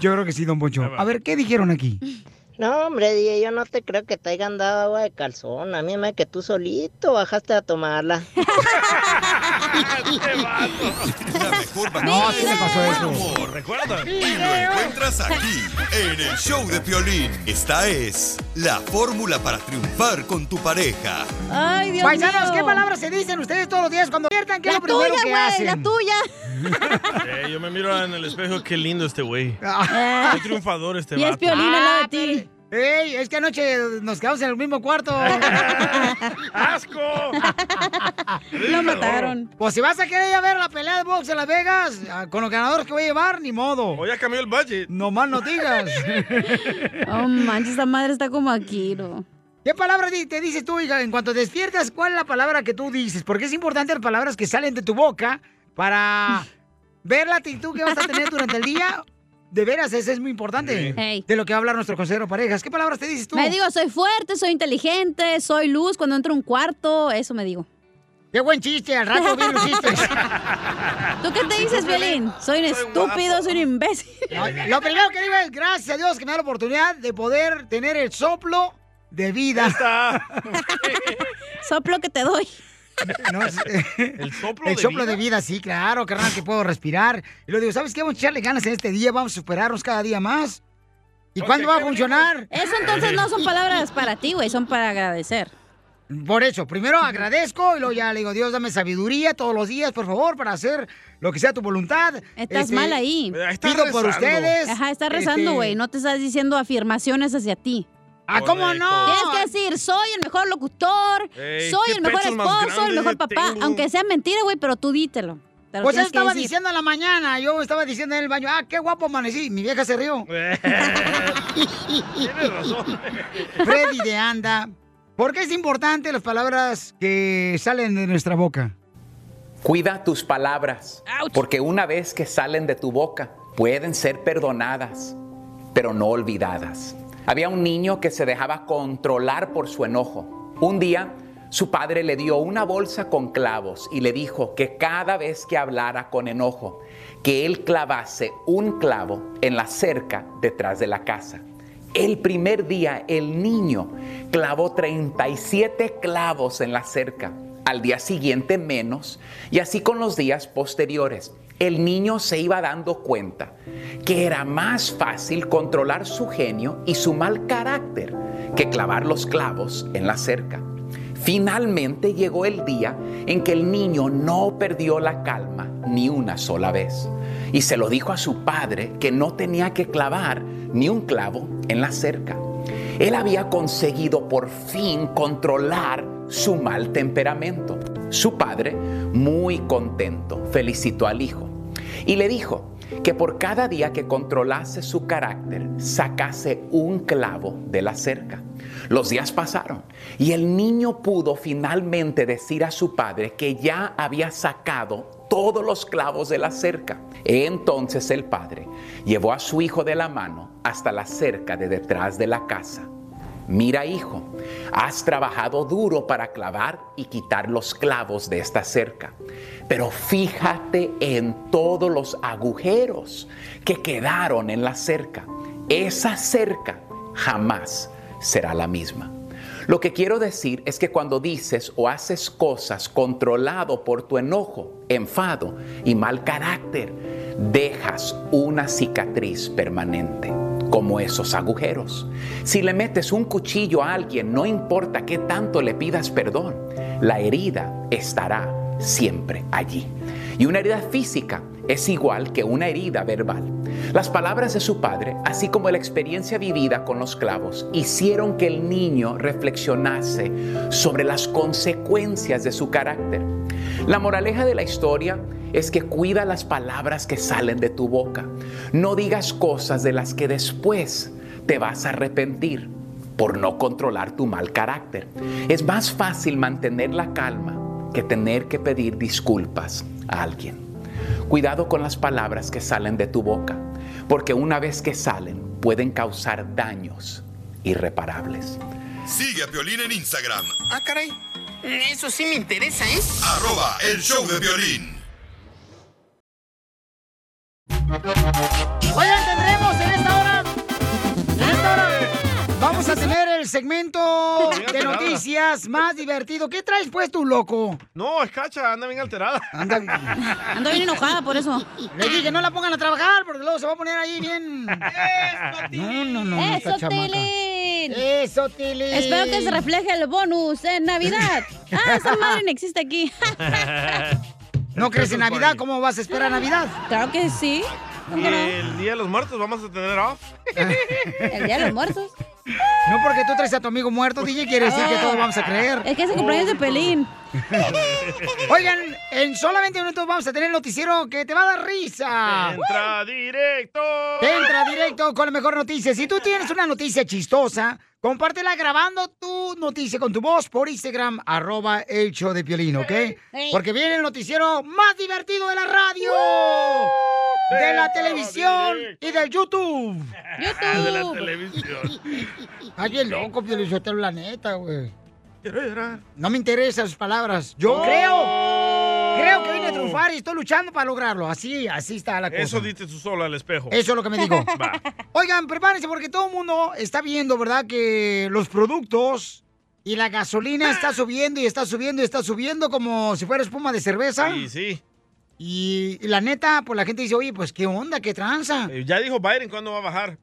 [SPEAKER 1] Yo creo que sí, don Poncho. A ver, ¿qué dijeron aquí?
[SPEAKER 20] No, hombre, DJ, yo no te creo que te hayan dado agua de calzón. A mí me que tú solito bajaste a tomarla.
[SPEAKER 1] No, sí me pasó eso.
[SPEAKER 2] Recuerda.
[SPEAKER 3] Y lo encuentras aquí, en el show de Piolín. Esta es la fórmula para triunfar con tu pareja.
[SPEAKER 4] Ay, Dios
[SPEAKER 1] Paisanos,
[SPEAKER 4] mío.
[SPEAKER 1] ¿qué palabras se dicen ustedes todos los días cuando despiertan? ¿Qué es
[SPEAKER 4] La
[SPEAKER 1] lo primero
[SPEAKER 4] tuya,
[SPEAKER 1] que
[SPEAKER 4] güey,
[SPEAKER 1] hacen?
[SPEAKER 4] la tuya.
[SPEAKER 2] Eh, yo me miro en el espejo, qué lindo este güey.
[SPEAKER 1] Ah.
[SPEAKER 2] Qué triunfador este
[SPEAKER 4] Y es
[SPEAKER 2] vato.
[SPEAKER 4] Piolín al lado de
[SPEAKER 1] pero-
[SPEAKER 4] ti.
[SPEAKER 1] ¡Ey! Es que anoche nos quedamos en el mismo cuarto.
[SPEAKER 2] ¡Asco!
[SPEAKER 4] Lo mataron.
[SPEAKER 1] Pues si vas a querer ir a ver la pelea de box en Las Vegas, ah, con los ganadores que voy a llevar, ni modo.
[SPEAKER 2] O ya cambió el budget.
[SPEAKER 1] No más no digas.
[SPEAKER 4] Oh, manches, esta madre está como aquí, ¿no?
[SPEAKER 1] ¿Qué palabra te dices tú, hija? En cuanto despiertas, ¿cuál es la palabra que tú dices? Porque es importante las palabras que salen de tu boca para ver la actitud que vas a tener durante el día. De veras, eso es muy importante.
[SPEAKER 4] Hey.
[SPEAKER 1] De lo que va a hablar nuestro consejero parejas. ¿Qué palabras te dices tú?
[SPEAKER 4] Me digo, soy fuerte, soy inteligente, soy luz cuando entro a un cuarto, eso me digo.
[SPEAKER 1] Qué buen chiste, al rato bien lo hiciste.
[SPEAKER 4] ¿Tú qué te dices, Violín? Soy un estúpido, soy un imbécil.
[SPEAKER 1] No, Lo primero que digo es gracias a Dios que me da la oportunidad de poder tener el soplo de vida.
[SPEAKER 4] Soplo que te doy.
[SPEAKER 1] No, es-
[SPEAKER 2] El soplo
[SPEAKER 1] el
[SPEAKER 2] de
[SPEAKER 1] soplo
[SPEAKER 2] vida.
[SPEAKER 1] de vida, sí, claro, carnal, que puedo respirar. Y lo digo, ¿sabes qué? Vamos a echarle ganas en este día, vamos a superarnos cada día más. ¿Y cuándo va a funcionar?
[SPEAKER 4] Eso entonces no son palabras para ti, güey, son para agradecer.
[SPEAKER 1] Por eso, primero agradezco y luego ya le digo, Dios, dame sabiduría todos los días, por favor, para hacer lo que sea tu voluntad.
[SPEAKER 4] Estás
[SPEAKER 1] Este,
[SPEAKER 4] mal ahí.
[SPEAKER 1] Pido por ustedes.
[SPEAKER 4] Ajá, estás rezando,
[SPEAKER 1] Este,
[SPEAKER 4] güey. No te estás diciendo afirmaciones hacia ti.
[SPEAKER 1] Ah, ¿cómo no?
[SPEAKER 4] Tienes que decir, soy el mejor locutor,
[SPEAKER 1] Ey,
[SPEAKER 4] soy el mejor esposo, el mejor papá.
[SPEAKER 1] tengo.
[SPEAKER 4] Aunque sea mentira, güey, pero tú dítelo. Te lo
[SPEAKER 1] Pues yo estaba
[SPEAKER 4] decir.
[SPEAKER 1] diciendo en la mañana, yo estaba diciendo en el baño, ah, qué guapo amanecí. Mi vieja se rió.
[SPEAKER 2] Tienes razón.
[SPEAKER 1] Freddy de Anda. ¿Por qué es importante las palabras que salen de nuestra boca?
[SPEAKER 21] Cuida tus palabras, porque una vez que salen de tu boca, pueden ser perdonadas, pero no olvidadas. Había un niño que se dejaba controlar por su enojo. Un día, su padre le dio una bolsa con clavos y le dijo que cada vez que hablara con enojo, que él clavase un clavo en la cerca detrás de la casa. El primer día el niño clavó 37 clavos en la cerca, al día siguiente menos, y así con los días posteriores. El niño se iba dando cuenta que era más fácil controlar su genio y su mal carácter que clavar los clavos en la cerca. Finalmente llegó el día en que el niño no perdió la calma ni una sola vez y se lo dijo a su padre que no tenía que clavar ni un clavo en la cerca. Él había conseguido por fin controlar su mal temperamento. Su padre, muy contento, felicitó al hijo y le dijo que por cada día que controlase su carácter, sacase un clavo de la cerca. Los días pasaron y el niño pudo finalmente decir a su padre que ya había sacado todos los clavos de la cerca. Entonces el padre llevó a su hijo de la mano hasta la cerca de detrás de la casa. Mira, hijo, has trabajado duro para clavar y quitar los clavos de esta cerca, pero fíjate en todos los agujeros que quedaron en la cerca. Esa cerca jamás será la misma. Lo que quiero decir es que cuando dices o haces cosas controlado por tu enojo, enfado y mal carácter, dejas una cicatriz permanente como esos agujeros. Si le metes un cuchillo a alguien, no importa qué tanto le pidas perdón, la herida estará siempre allí. Y una herida física es igual que una herida verbal. Las palabras de su padre, así como la experiencia vivida con los clavos, hicieron que el niño reflexionase sobre las consecuencias de su carácter. La moraleja de la historia es que cuida las palabras que salen de tu boca. No digas cosas de las que después te vas a arrepentir por no controlar tu mal carácter. Es más fácil mantener la calma que tener que pedir disculpas a alguien. Cuidado con las palabras que salen de tu boca, porque una vez que salen pueden causar daños irreparables.
[SPEAKER 3] Sigue a Violín en Instagram,
[SPEAKER 22] Ah, caray. Eso sí me interesa, ¿eh?
[SPEAKER 3] arroba el show de violín.
[SPEAKER 1] Oigan, tendremos en esta hora. En esta hora. Vamos a tener el segmento de noticias más divertido. ¿Qué traes pues tú, loco?
[SPEAKER 2] No, es cacha, anda bien alterada.
[SPEAKER 1] Anda,
[SPEAKER 4] bien enojada por eso.
[SPEAKER 1] Le dije que no la pongan a trabajar porque luego se va a poner ahí bien. No, no, no.
[SPEAKER 4] ¡Eso. Tilín!
[SPEAKER 1] Eso, Tilín.
[SPEAKER 4] Espero que se refleje el bonus en Navidad. Ah, esa madre no existe aquí.
[SPEAKER 1] ¿No crees en Navidad? ¿Cómo vas a esperar Navidad?
[SPEAKER 4] Claro que sí.
[SPEAKER 2] El Día de los Muertos vamos a tener off.
[SPEAKER 4] El Día de los Muertos.
[SPEAKER 1] No porque tú traes a tu amigo muerto, DJ, quiere decir que todos vamos a creer.
[SPEAKER 4] Es que es el cumpleaños de Pelín.
[SPEAKER 1] Oigan, en solamente minutos vamos a tener el noticiero que te va a dar risa.
[SPEAKER 2] Entra directo.
[SPEAKER 1] Entra directo con la mejor noticia. Si tú tienes una noticia chistosa, compártela grabando tu noticia con tu voz por Instagram, arroba el show de Piolín, ¿ok? Porque viene el noticiero más divertido de la radio, de la televisión y del YouTube.
[SPEAKER 2] De la televisión.
[SPEAKER 1] Ay, bien loco, Piolín, Sotelo, la neta, güey.
[SPEAKER 2] Quiero llorar.
[SPEAKER 1] No me interesan sus palabras. Yo
[SPEAKER 2] Oh.
[SPEAKER 1] creo, creo que vine a triunfar y estoy luchando para lograrlo. Así, así está la cosa.
[SPEAKER 2] Eso diste tú solo al espejo.
[SPEAKER 1] Eso es lo que me digo.
[SPEAKER 2] Va.
[SPEAKER 1] Oigan, prepárense porque todo el mundo está viendo, ¿verdad? Que los productos y la gasolina está subiendo y está subiendo y está subiendo como si fuera espuma de cerveza.
[SPEAKER 2] Sí, sí.
[SPEAKER 1] Y, y la neta, pues la gente dice, oye, pues qué onda, qué tranza.
[SPEAKER 2] Eh, Ya dijo Biden cuándo va a bajar.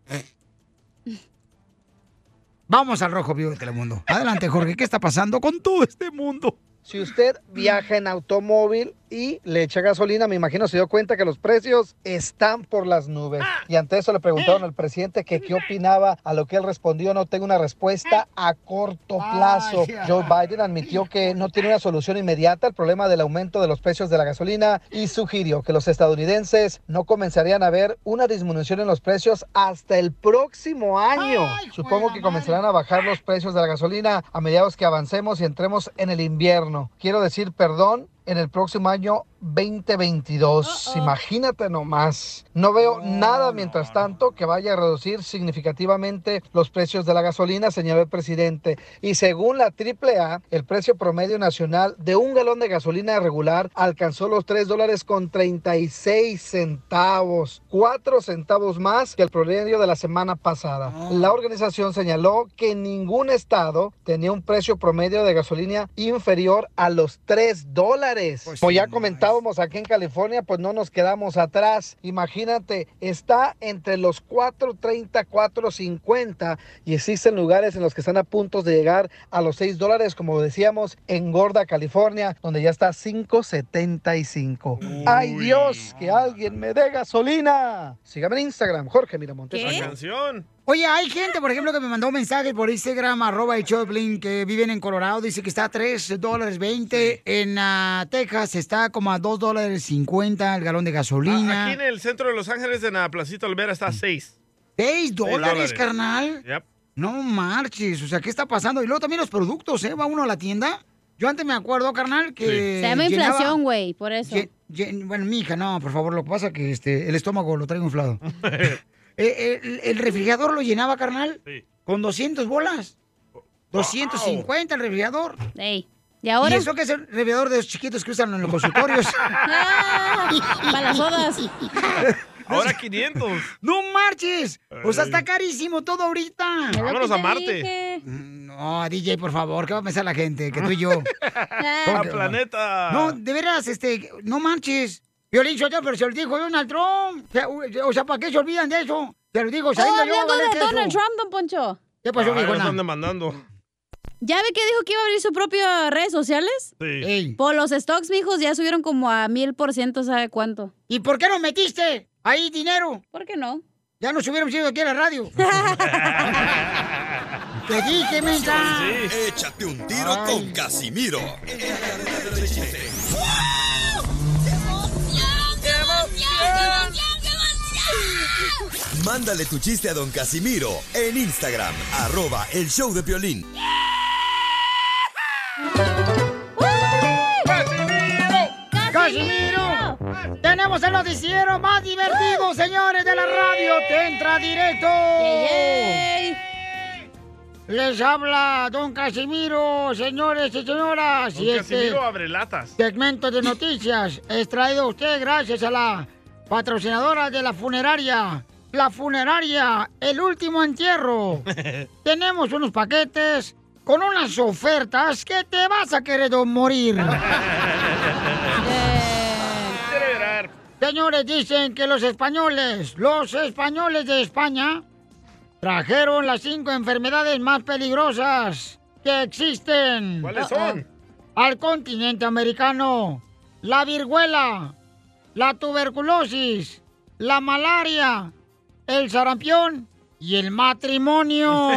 [SPEAKER 1] Vamos al rojo vivo de Telemundo. Adelante, Jorge, ¿qué está pasando con todo este mundo?
[SPEAKER 5] Si usted viaja en automóvil y le echa gasolina, me imagino se dio cuenta que los precios están por las nubes. Y ante eso le preguntaron al presidente que qué opinaba, a lo que él respondió, no tengo una respuesta a corto plazo. Joe Biden admitió que no tiene una solución inmediata al problema del aumento de los precios de la gasolina y sugirió que los estadounidenses no comenzarían a ver una disminución en los precios hasta el próximo año. Supongo que comenzarán a bajar los precios de la gasolina a mediados que avancemos y entremos en el invierno. Quiero decir perdón en el próximo año 2022. Imagínate nomás. No veo nada mientras tanto que vaya a reducir significativamente los precios de la gasolina, señaló el presidente. Y según la AAA, el precio promedio nacional de un galón de gasolina regular alcanzó los 3 dólares con 36 centavos, 4 centavos más que el promedio de la semana pasada. La organización señaló que ningún estado tenía un precio promedio de gasolina inferior a los 3 dólares. Dólares. Como ya comentábamos aquí en California, pues no nos quedamos atrás. Imagínate, está entre los 4.30, 4.50 y existen lugares en los que están a punto de llegar a los 6 dólares, como decíamos, en Gorda, California, donde ya está 5.75. ¡Ay Dios! Que alguien me dé gasolina. Sígame en Instagram, Jorge Miramontes.
[SPEAKER 2] La canción.
[SPEAKER 1] Oye, hay gente, por ejemplo, que me mandó mensajes por Instagram, arroba el Choplin, que viven en Colorado. Dice que está a 3 dólares 20. En ah, Texas está como a 2 dólares 50 el galón de gasolina.
[SPEAKER 2] Aquí en el centro de Los Ángeles, en la Placita Olvera, está a 6.
[SPEAKER 1] ¿6 dólares, carnal? No marches, o sea, ¿qué está pasando? Y luego también los productos, ¿eh? Va uno a la tienda. Yo antes me acuerdo, carnal, que...
[SPEAKER 4] Se llama inflación, güey, por eso.
[SPEAKER 1] Bueno, mi hija, no, por favor, lo que pasa es que este, el estómago lo traigo inflado. Eh, el, el refrigerador lo llenaba, carnal, con 200 bolas. 250 el refrigerador.
[SPEAKER 4] Ey, ¿y ahora?
[SPEAKER 1] eso que es el refrigerador de los chiquitos que usan en los consultorios?
[SPEAKER 4] para las.
[SPEAKER 2] Ahora 500.
[SPEAKER 1] ¡No marches! O sea, está carísimo todo ahorita.
[SPEAKER 2] Vámonos a te Marte. dije.
[SPEAKER 1] No, DJ, por favor, ¿qué va a pensar la gente? Que tú y yo. ¿Cómo
[SPEAKER 2] ¡A
[SPEAKER 1] que-
[SPEAKER 2] planeta!
[SPEAKER 1] No, de veras, este, no manches. Violín Sotelo, pero se lo dijo Donald Trump. O sea, ¿para qué se olvidan de eso? Se lo digo,
[SPEAKER 4] Oh,
[SPEAKER 1] sabiendo yo,
[SPEAKER 4] hablando de. Donald Trump, don Poncho.
[SPEAKER 1] ¿Qué pasó,
[SPEAKER 2] Ah, están demandando.
[SPEAKER 4] ¿Ya ve que dijo que iba a abrir su propia redes sociales?
[SPEAKER 2] Sí.
[SPEAKER 4] Por los stocks, mijos, ya subieron como a mil por ciento, ¿sabe cuánto?
[SPEAKER 1] ¿Y por qué no metiste ahí dinero?
[SPEAKER 4] ¿Por qué no?
[SPEAKER 1] Ya nos hubiéramos ido aquí a la radio. Te dije, mensa.
[SPEAKER 3] Échate un tiro con Casimiro. Mándale tu chiste a don Casimiro en Instagram, arroba el show de violín.
[SPEAKER 1] ¡Casimiro! Tenemos el noticiero más divertido, señores de la radio. Te entra directo. Les habla don Casimiro, señores y señoras.
[SPEAKER 2] Don
[SPEAKER 1] y este
[SPEAKER 2] Casimiro abre latas.
[SPEAKER 1] segmento de noticias es traído a usted gracias a la patrocinadora de la funeraria. La funeraria, el último entierro. Tenemos unos paquetes con unas ofertas que te vas a querer morir. Señores, dicen que los españoles, los españoles de España, trajeron las cinco enfermedades más peligrosas que existen.
[SPEAKER 2] ¿Cuáles son?
[SPEAKER 1] Al continente americano. La viruela, la tuberculosis, la malaria, el sarampión y el matrimonio.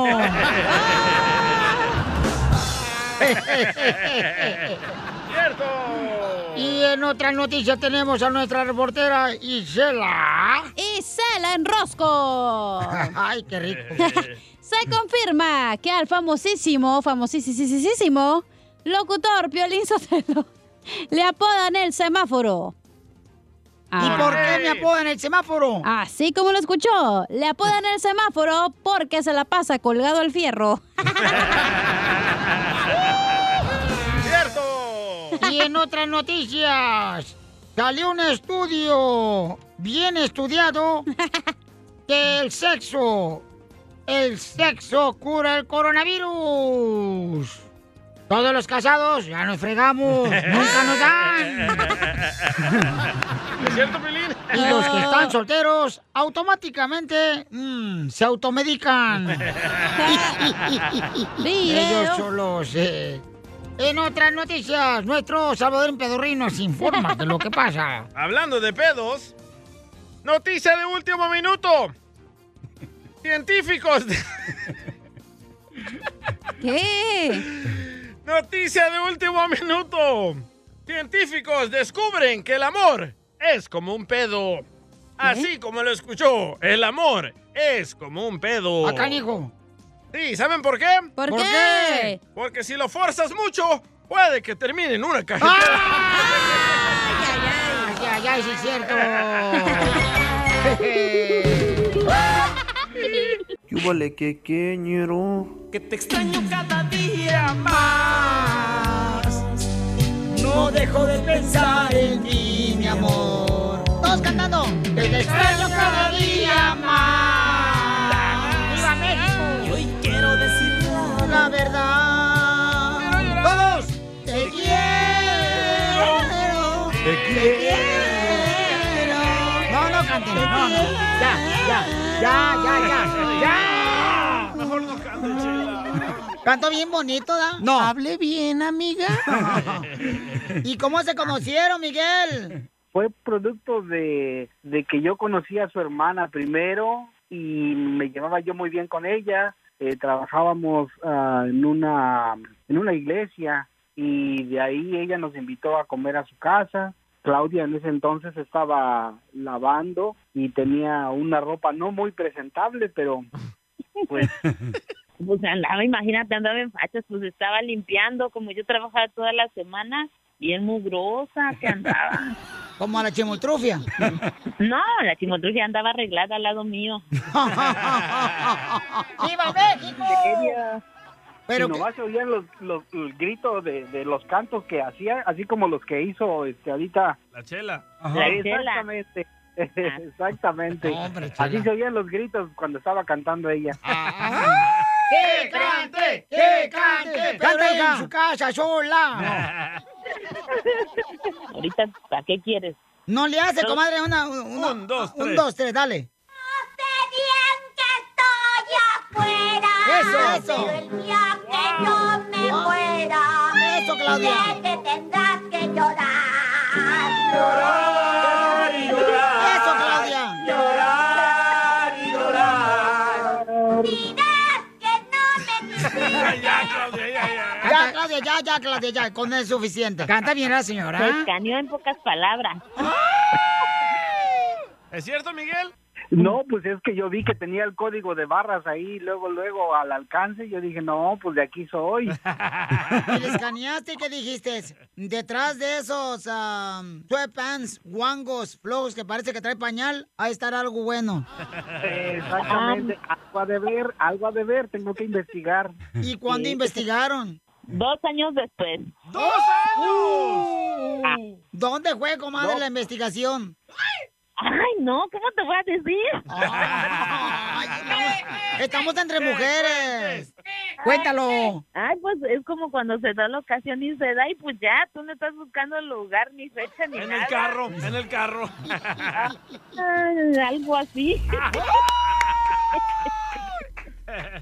[SPEAKER 2] ¡Cierto!
[SPEAKER 1] Y en otra noticia tenemos a nuestra reportera Isela.
[SPEAKER 4] Isela Enrosco.
[SPEAKER 1] Ay, qué rico.
[SPEAKER 4] Se confirma que al famosísimo, famosísimo locutor Piolín Sotelo le apodan el semáforo.
[SPEAKER 1] ¿Y por qué me apodan el semáforo?
[SPEAKER 4] Así como lo escuchó, le apodan el semáforo porque se la pasa colgado al fierro.
[SPEAKER 2] ¡Cierto!
[SPEAKER 1] Y en otras noticias, salió un estudio bien estudiado que el sexo, el sexo cura el coronavirus. Todos los casados ya nos fregamos, nunca nos dan.
[SPEAKER 2] ¿Es cierto, Pelín?
[SPEAKER 1] Y los que están solteros automáticamente mm, se automedican.
[SPEAKER 4] Video.
[SPEAKER 1] Ellos solos. eh. En otras noticias, nuestro Salvador Pedorrín nos informa de lo que pasa.
[SPEAKER 2] Hablando de pedos, noticia de último minuto. Científicos. de-
[SPEAKER 4] ¿Qué?
[SPEAKER 2] Noticia de último minuto. Científicos descubren que el amor es como un pedo. Así como lo escuchó, el amor es como un pedo.
[SPEAKER 1] Acá, hijo.
[SPEAKER 2] Sí, ¿saben por qué?
[SPEAKER 4] ¿Por,
[SPEAKER 1] ¿Por
[SPEAKER 4] qué?
[SPEAKER 1] qué?
[SPEAKER 2] Porque si lo forzas mucho, puede que termine en una cajetera.
[SPEAKER 1] Ay, ay, ay, sí es cierto.
[SPEAKER 15] Yúbale que queñero.
[SPEAKER 17] Que te extraño cada día más.
[SPEAKER 1] No dejo de pensar en ti, mi amor. Todos cantando. Que te extraño cada día más. ¡Viva México!
[SPEAKER 17] Y hoy quiero decir
[SPEAKER 1] La verdad. Todos. Te quiero No, no canten, no, no. Ya, ya, ya, ya.
[SPEAKER 2] Mejor no cante, Chela.
[SPEAKER 1] Canto bien bonito, ¿da?
[SPEAKER 13] No. Hable bien, amiga.
[SPEAKER 1] ¿Y cómo se conocieron, Miguel?
[SPEAKER 10] Fue producto de, de que yo conocí a su hermana primero y me llevaba yo muy bien con ella. Eh, trabajábamos ah, en una en una iglesia y de ahí ella nos invitó a comer a su casa. Claudia en ese entonces estaba lavando y tenía una ropa no muy presentable, pero pues
[SPEAKER 23] Pues andaba, imagínate, andaba en fachas, pues estaba limpiando, como yo trabajaba toda la semana, bien mugrosa que andaba.
[SPEAKER 1] Como a la chimoltrufia.
[SPEAKER 23] No, la chimotrufia andaba arreglada al lado mío.
[SPEAKER 1] ¡Viva México!
[SPEAKER 10] Pero nomás se oían los, los, los gritos de, de los cantos que hacía, así como los que hizo este ahorita.
[SPEAKER 2] La chela.
[SPEAKER 23] La chela.
[SPEAKER 10] Exactamente. Exactamente. así se oían los gritos cuando estaba cantando ella.
[SPEAKER 1] ¡Que cante! ¡Que cante! ¡Canta en su casa sola!
[SPEAKER 23] Ahorita, ¿para qué quieres?
[SPEAKER 1] No le hace, comadre, una, una-
[SPEAKER 23] Un, dos,
[SPEAKER 1] un,
[SPEAKER 23] tres.
[SPEAKER 1] dos, tres, dale. Eso, eso.
[SPEAKER 17] Pero el día que yo me muera,
[SPEAKER 1] Eso, Claudia.
[SPEAKER 17] sé que tendrás que llorar.
[SPEAKER 6] Llorar y llorar.
[SPEAKER 1] Eso, Claudia.
[SPEAKER 6] Llorar y llorar.
[SPEAKER 17] Dirás que no me
[SPEAKER 2] ya, Claudia, ya, ya.
[SPEAKER 1] Ya, Claudia, ya, ya, Claudia, ya, con eso es suficiente. Canta bien la señora.
[SPEAKER 23] Se escaneó en pocas palabras.
[SPEAKER 2] ¿Es cierto, Miguel?
[SPEAKER 10] No, pues es que yo vi que tenía el código de barras ahí, luego, luego al alcance, yo dije, no, pues de aquí soy.
[SPEAKER 1] Y le escaneaste y qué dijiste? Detrás de esos um, sweatpants, guangos, flojos que parece que trae pañal, ha de estar algo bueno.
[SPEAKER 10] Exactamente, algo a deber, algo a deber, tengo que investigar.
[SPEAKER 1] ¿Y cuándo
[SPEAKER 23] Sí.
[SPEAKER 1] investigaron?
[SPEAKER 23] Dos años después.
[SPEAKER 2] ¡Dos años!
[SPEAKER 1] Uh, ¿Dónde fue, comadre,
[SPEAKER 23] No.
[SPEAKER 1] la investigación?
[SPEAKER 23] Ay, no, ¿cómo te voy a decir?
[SPEAKER 1] Estamos entre mujeres. Cuéntalo.
[SPEAKER 23] Ay, pues es como cuando se da la ocasión y se da y pues ya, tú no estás buscando lugar ni fecha ni
[SPEAKER 2] En
[SPEAKER 23] nada.
[SPEAKER 2] el carro, en el carro.
[SPEAKER 23] Ay, algo así.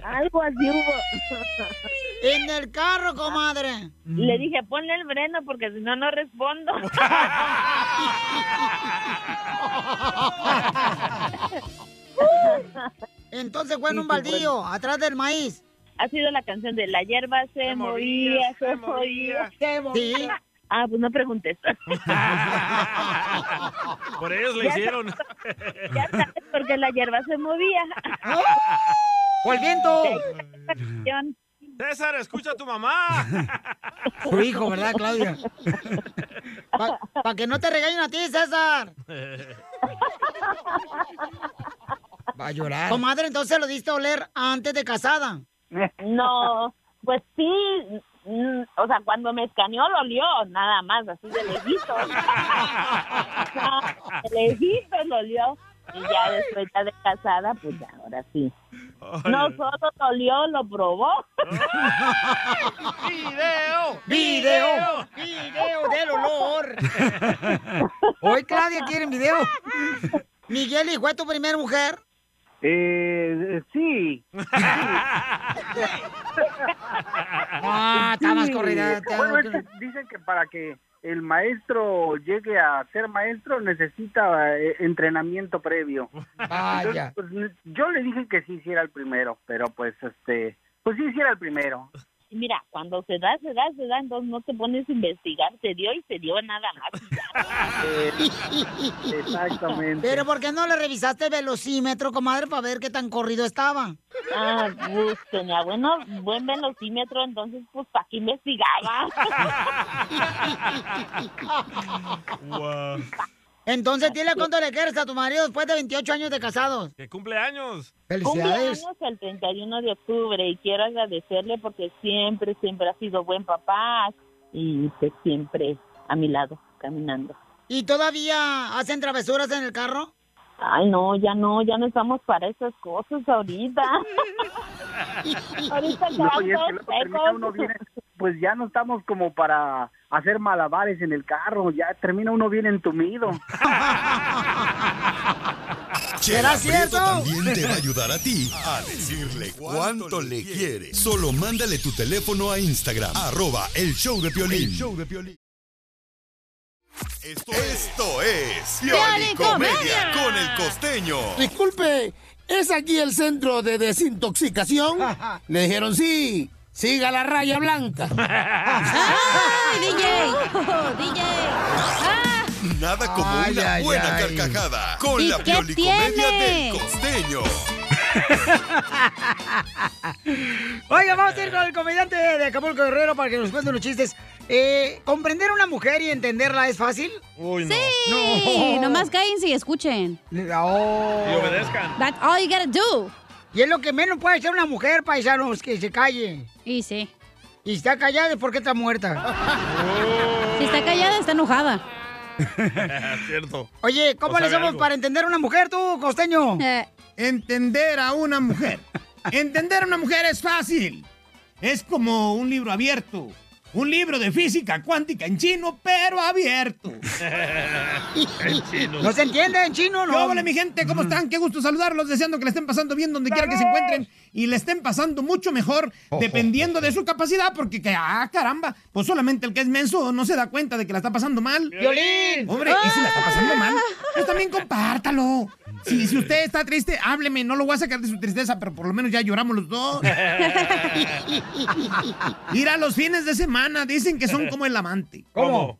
[SPEAKER 23] Algo así hubo.
[SPEAKER 1] En el carro, comadre.
[SPEAKER 23] Le dije, ponle el freno porque si no, no respondo.
[SPEAKER 1] Entonces fue en un baldío, atrás del maíz.
[SPEAKER 23] Ha sido la canción de La hierba se, movía, se movía.
[SPEAKER 1] Sí.
[SPEAKER 23] Ah, pues no preguntes.
[SPEAKER 2] Por ellos le
[SPEAKER 23] Ya
[SPEAKER 2] hicieron.
[SPEAKER 23] ya sabes por qué la hierba se movía.
[SPEAKER 1] ¡O el viento!
[SPEAKER 2] César, escucha a tu mamá.
[SPEAKER 1] Su hijo, ¿verdad, Claudia? Para que no te regañen a ti, César. Va a llorar. Comadre, entonces lo diste a oler antes de casada.
[SPEAKER 23] No, pues sí, mm, o sea, cuando me escaneó lo olió, nada más, así de lejitos. De lejitos lo olió. Y ya después ya de casada, pues ya, ahora sí. No solo lo olió, lo probó.
[SPEAKER 2] ¡Video!
[SPEAKER 1] ¡Video! ¡Video del olor! Hoy Claudia quiere video. Miguel, ¿y fue tu primera mujer?
[SPEAKER 10] Eh, sí.
[SPEAKER 1] Ah, está más corrida.
[SPEAKER 10] Bueno, dicen que para que el maestro llegue a ser maestro necesita eh, entrenamiento previo.
[SPEAKER 1] Vaya.
[SPEAKER 10] Entonces, pues, yo le dije que sí hiciera el primero, pero pues este, pues sí hiciera el primero.
[SPEAKER 23] Mira, cuando se da, se da, se da, entonces no te pones a investigar, se dio y se dio nada más.
[SPEAKER 10] Exactamente.
[SPEAKER 1] Pero ¿por qué no le revisaste el velocímetro, comadre, para ver qué tan corrido estaba?
[SPEAKER 23] Ah, pues tenía bueno, buen velocímetro, entonces pues para qué investigaba.
[SPEAKER 1] Entonces, dile cuánto le quieres a tu marido después de 28 años de casados.
[SPEAKER 2] ¡Que cumpleaños!
[SPEAKER 1] Felicidades.
[SPEAKER 23] Cumpleaños el 31 de octubre y quiero agradecerle porque siempre, siempre ha sido buen papá y pues siempre a mi lado, caminando.
[SPEAKER 1] ¿Y todavía hacen travesuras en el carro?
[SPEAKER 23] Ay, no, ya no, ya no estamos para esas cosas ahorita. ahorita
[SPEAKER 10] No, y es que uno bien, pues ya no estamos como para hacer malabares en el carro, ya termina uno bien entumido.
[SPEAKER 1] ¿Será cierto?
[SPEAKER 3] También te va a ayudar a ti a decirle cuánto le quiere. Solo mándale tu teléfono a Instagram, arroba el show de Piolín. Esto, esto es Piolicomedia con el costeño.
[SPEAKER 13] Disculpe, ¿es aquí el centro de desintoxicación? Le dijeron sí. Siga la raya blanca.
[SPEAKER 4] ¡Ay, DJ! Oh, DJ! ¡Ah!
[SPEAKER 3] Nada como
[SPEAKER 1] Ay,
[SPEAKER 3] una
[SPEAKER 1] ay,
[SPEAKER 3] buena
[SPEAKER 1] ay.
[SPEAKER 3] carcajada con
[SPEAKER 4] ¿Y
[SPEAKER 3] la Piolicomedia
[SPEAKER 4] tiene?
[SPEAKER 3] del costeño.
[SPEAKER 1] Oiga, vamos a ir con el comediante de Acapulco Guerrero para que nos cuente unos chistes. Eh, ¿Comprender a una mujer y entenderla es fácil?
[SPEAKER 2] Uy, no.
[SPEAKER 4] Sí,
[SPEAKER 1] No.
[SPEAKER 4] nomás cállense y escuchen.
[SPEAKER 1] Oh.
[SPEAKER 2] Y obedezcan.
[SPEAKER 4] That's all you gotta do.
[SPEAKER 1] Y es lo que menos puede hacer una mujer, paisanos, que se calle.
[SPEAKER 4] Y sí.
[SPEAKER 1] Y está callada es porque está muerta.
[SPEAKER 4] Si está callada, está enojada.
[SPEAKER 2] Cierto.
[SPEAKER 1] Oye, ¿cómo
[SPEAKER 2] ¿O
[SPEAKER 1] le hacemos
[SPEAKER 2] algo?
[SPEAKER 1] para entender a una mujer tú, costeño?
[SPEAKER 4] Eh,
[SPEAKER 13] Entender a una mujer. Entender a una mujer es fácil. Es como un libro abierto. Un libro de física cuántica en chino, pero abierto.
[SPEAKER 2] En chino.
[SPEAKER 1] ¿No se entiende en chino, no?
[SPEAKER 13] Hola, mi gente, ¿cómo están? Qué gusto saludarlos, deseando que le estén pasando bien donde quiera que se encuentren y le estén pasando mucho mejor, dependiendo de su capacidad, porque, que, ah, caramba, pues solamente el que es menso no se da cuenta de que la está pasando mal.
[SPEAKER 1] ¡Violín!
[SPEAKER 13] Hombre, y si la está pasando mal, pues también compártalo. Si, si usted está triste, hábleme, no lo voy a sacar de su tristeza, pero por lo menos ya lloramos los dos. Mira, los fines de semana dicen que son como el amante.
[SPEAKER 1] ¿Cómo?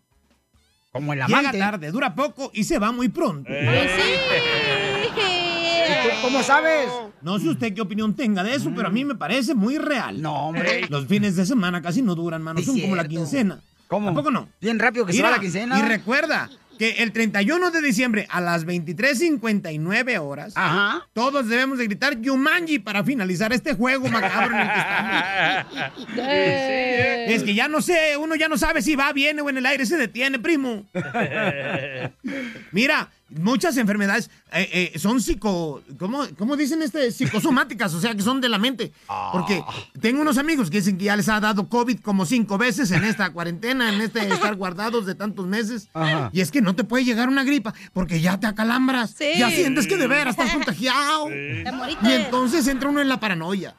[SPEAKER 1] Como el
[SPEAKER 13] Llega
[SPEAKER 1] amante.
[SPEAKER 13] tarde, dura poco y se va muy pronto.
[SPEAKER 4] pues sí.
[SPEAKER 1] ¿Y tú cómo sabes?
[SPEAKER 13] No sé usted qué opinión tenga de eso, pero a mí me parece muy real.
[SPEAKER 1] No, hombre.
[SPEAKER 13] Los fines de semana casi no duran, mano. Son como la quincena.
[SPEAKER 1] ¿Cómo?
[SPEAKER 13] ¿Tampoco no?
[SPEAKER 1] Bien rápido que se
[SPEAKER 13] Mira,
[SPEAKER 1] va la quincena.
[SPEAKER 13] Y recuerda que el 31 de diciembre a las 23.59 horas,
[SPEAKER 1] Ajá.
[SPEAKER 13] todos debemos de gritar Yumanji para finalizar este juego macabro en el que estamos.
[SPEAKER 4] Eh.
[SPEAKER 13] Es que ya no sé, uno ya no sabe si va, viene o en el aire se detiene, primo. Mira, muchas enfermedades eh, eh, son psico... ¿cómo, ¿Cómo dicen este? Psicosomáticas, o sea, que son de la mente. Porque tengo unos amigos que dicen que ya les ha dado COVID como cinco veces en esta cuarentena, en este estar guardados de tantos meses.
[SPEAKER 1] Ajá.
[SPEAKER 13] Y es que no te puede llegar una gripa porque ya te acalambras.
[SPEAKER 4] Sí.
[SPEAKER 13] Ya sientes que de veras estás contagiado. Y entonces entra uno en la paranoia.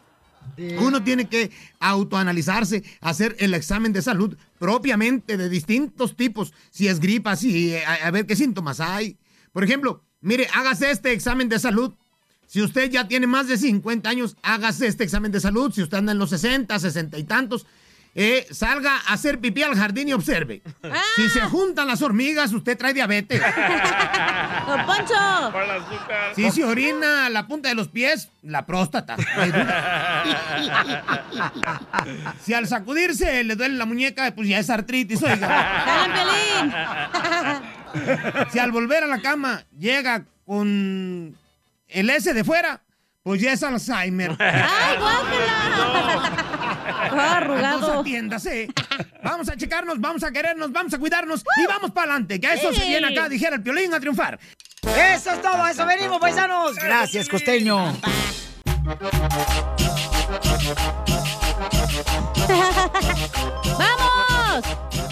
[SPEAKER 13] Uno tiene que autoanalizarse, hacer el examen de salud propiamente de distintos tipos, si es gripa, si a, a ver qué síntomas hay. Por ejemplo, mire, hágase este examen de salud. Si usted ya tiene más de 50 años, hágase este examen de salud. Si usted anda en los 60, 60 y tantos, eh, salga a hacer pipí al jardín y observe. Si se juntan las hormigas, usted trae diabetes.
[SPEAKER 4] ¡Don Poncho!
[SPEAKER 2] Por el azúcar.
[SPEAKER 13] Si se orina a la punta de los pies, la próstata. Si al sacudirse le duele la muñeca, pues ya es artritis, oiga. Si al volver a la cama llega con el S de fuera, pues ya es Alzheimer.
[SPEAKER 4] ¡Ay, guácala! Arrugado.
[SPEAKER 13] Entonces atiéndase. Vamos a checarnos, vamos a querernos, vamos a cuidarnos y vamos para adelante. Que a eso se viene acá, dijera el piolín, a triunfar.
[SPEAKER 1] Eso es todo, eso venimos, paisanos. Gracias, costeño.
[SPEAKER 4] ¡Vamos!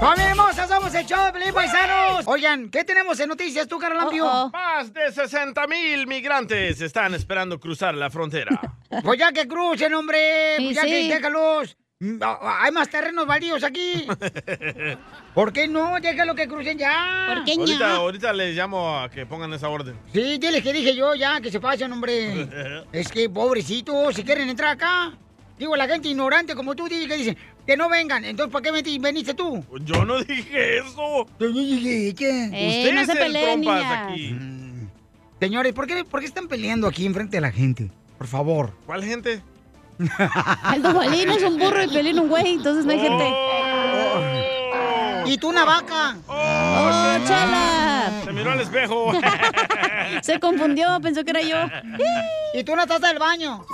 [SPEAKER 1] ¡Familia hermosa! Somos el show de Paisanos. Oigan, ¿qué tenemos en noticias tú, Carlampio?
[SPEAKER 4] Oh, oh.
[SPEAKER 2] Más de 60 mil migrantes están esperando cruzar la frontera.
[SPEAKER 1] Pues ya que crucen, hombre. Pues ya
[SPEAKER 4] sí.
[SPEAKER 1] que déjalos. Mm, ah, ah, Hay más terrenos baldíos aquí. ¿Por qué no? Déjalo que crucen ya.
[SPEAKER 4] ¿Por qué
[SPEAKER 2] ahorita,
[SPEAKER 4] no?
[SPEAKER 2] ahorita les llamo a que pongan esa orden.
[SPEAKER 1] Sí, diles que dije yo ya, que se pasen, hombre. Es que, pobrecitos, si quieren entrar acá. Digo, la gente ignorante como tú, que dicen que no vengan. Entonces, ¿para qué veni- veniste tú?
[SPEAKER 2] Yo no dije eso.
[SPEAKER 1] Yo dije, ¿qué?
[SPEAKER 4] Eh,
[SPEAKER 2] Usted
[SPEAKER 4] no
[SPEAKER 2] es
[SPEAKER 4] se
[SPEAKER 2] el
[SPEAKER 4] peleen,
[SPEAKER 2] aquí.
[SPEAKER 1] Señores, ¿por qué, ¿por qué están peleando aquí enfrente de la gente? Por favor.
[SPEAKER 2] ¿Cuál gente?
[SPEAKER 4] El Duvalín es un burro y Piolín un güey, entonces no hay gente.
[SPEAKER 2] Oh.
[SPEAKER 1] ¿Y tú una vaca?
[SPEAKER 4] ¡Oh, chala!
[SPEAKER 2] Se miró al espejo.
[SPEAKER 4] Se confundió, pensó que era yo.
[SPEAKER 1] ¿Y tú una taza del baño?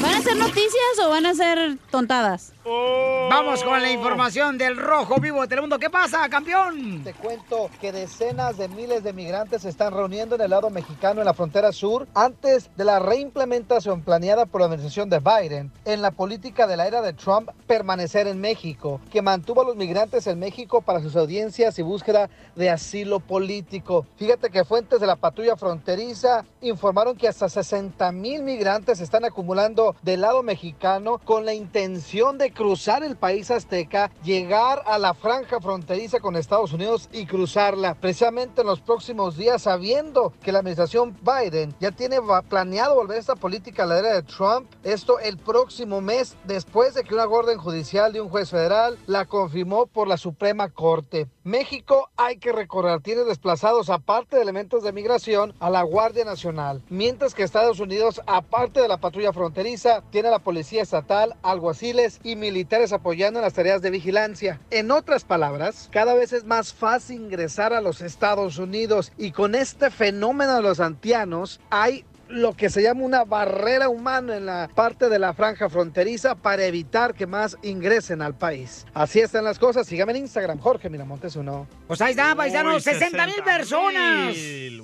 [SPEAKER 4] ¿Van a ser noticias o van a ser tontadas?
[SPEAKER 1] Vamos con la información del Rojo Vivo de Telemundo. ¿Qué pasa, campeón?
[SPEAKER 5] Te cuento que decenas de miles de migrantes se están reuniendo en el lado mexicano en la frontera sur antes de la reimplementación planeada por la administración de Biden en la política de la era de Trump permanecer en México, que mantuvo a los migrantes en México para sus audiencias y búsqueda de asilo político. Fíjate que fuentes de la patrulla fronteriza informaron que hasta 60 mil migrantes se están acumulando del lado mexicano con la intención de cruzar el país azteca, llegar a la franja fronteriza con Estados Unidos y cruzarla. Precisamente en los próximos días, sabiendo que la administración Biden ya tiene planeado volver esta política a la era de Trump, esto el próximo mes, después de que una orden judicial de un juez federal la confirmó por la Suprema Corte. México, hay que recordar, tiene desplazados, aparte de elementos de migración, a la Guardia Nacional, mientras que Estados Unidos, aparte de la patrulla fronteriza, tiene a la Policía Estatal, alguaciles y militares apoyando en las tareas de vigilancia. En otras palabras, cada vez es más fácil ingresar a los Estados Unidos y con este fenómeno de los antianos hay lo que se llama una barrera humana en la parte de la franja fronteriza para evitar que más ingresen al país. Así están las cosas. Sígame en Instagram, Jorge Miramontes uno.
[SPEAKER 1] Pues ahí está, paisanos,
[SPEAKER 2] Uy,
[SPEAKER 1] 60 mil personas.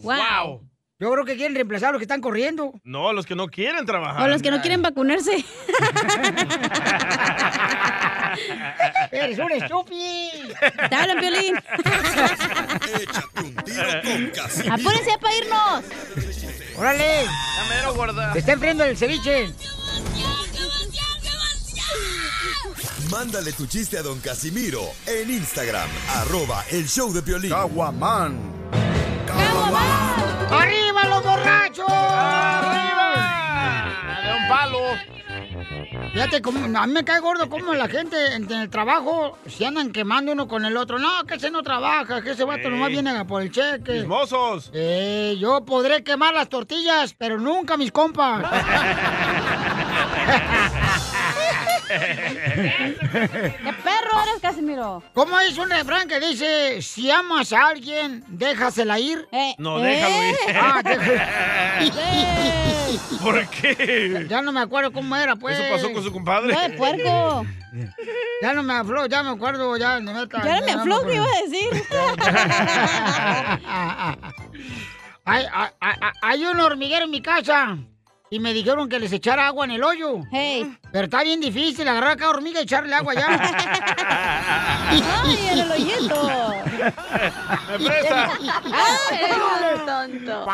[SPEAKER 2] Wow.
[SPEAKER 1] Yo creo que quieren reemplazar a los que están corriendo.
[SPEAKER 2] No, los que no quieren trabajar.
[SPEAKER 4] O los que no quieren vacunarse.
[SPEAKER 1] Eres un estúpido.
[SPEAKER 4] Te hablan, Piolín. Apúrense para irnos.
[SPEAKER 1] Órale.
[SPEAKER 2] Ya mero, gorda.
[SPEAKER 1] Te está enfriando el ceviche.
[SPEAKER 3] Mándale tu chiste a don Casimiro en Instagram, arroba el show de Piolín. Caguaman.
[SPEAKER 1] ¡Arriba los borrachos!
[SPEAKER 2] ¡Arriba! De un palo.
[SPEAKER 1] Fíjate, cómo- a mí me cae gordo como la gente en, en el trabajo se andan quemando uno con el otro. No, que ese no trabaja, que ese vato
[SPEAKER 2] Ey.
[SPEAKER 1] nomás viene a por el cheque.
[SPEAKER 2] Chismosos.
[SPEAKER 1] Eh, yo podré quemar las tortillas, pero nunca mis compas.
[SPEAKER 4] ¡Qué perro eres, Casimiro!
[SPEAKER 1] ¿Cómo es un refrán que dice, si amas a alguien, déjasela ir?
[SPEAKER 2] No, déjalo ir.
[SPEAKER 1] Ah, déjalo.
[SPEAKER 2] ¿Por qué?
[SPEAKER 1] Ya no me acuerdo cómo era, pues.
[SPEAKER 2] ¿Eso pasó con su compadre?
[SPEAKER 1] No, puerco. Ya no me afló, ya me acuerdo, ya de neta.
[SPEAKER 4] Ya no me afló, ¿qué iba a decir?
[SPEAKER 1] hay, hay, hay- hay un hormiguero en mi casa y me dijeron que les echara agua en el hoyo. Pero está bien difícil agarrar a cada hormiga y echarle agua ya.
[SPEAKER 4] ¡Ay, en el hoyito!
[SPEAKER 2] ¡Me presta!
[SPEAKER 4] ¡Ay, tonto!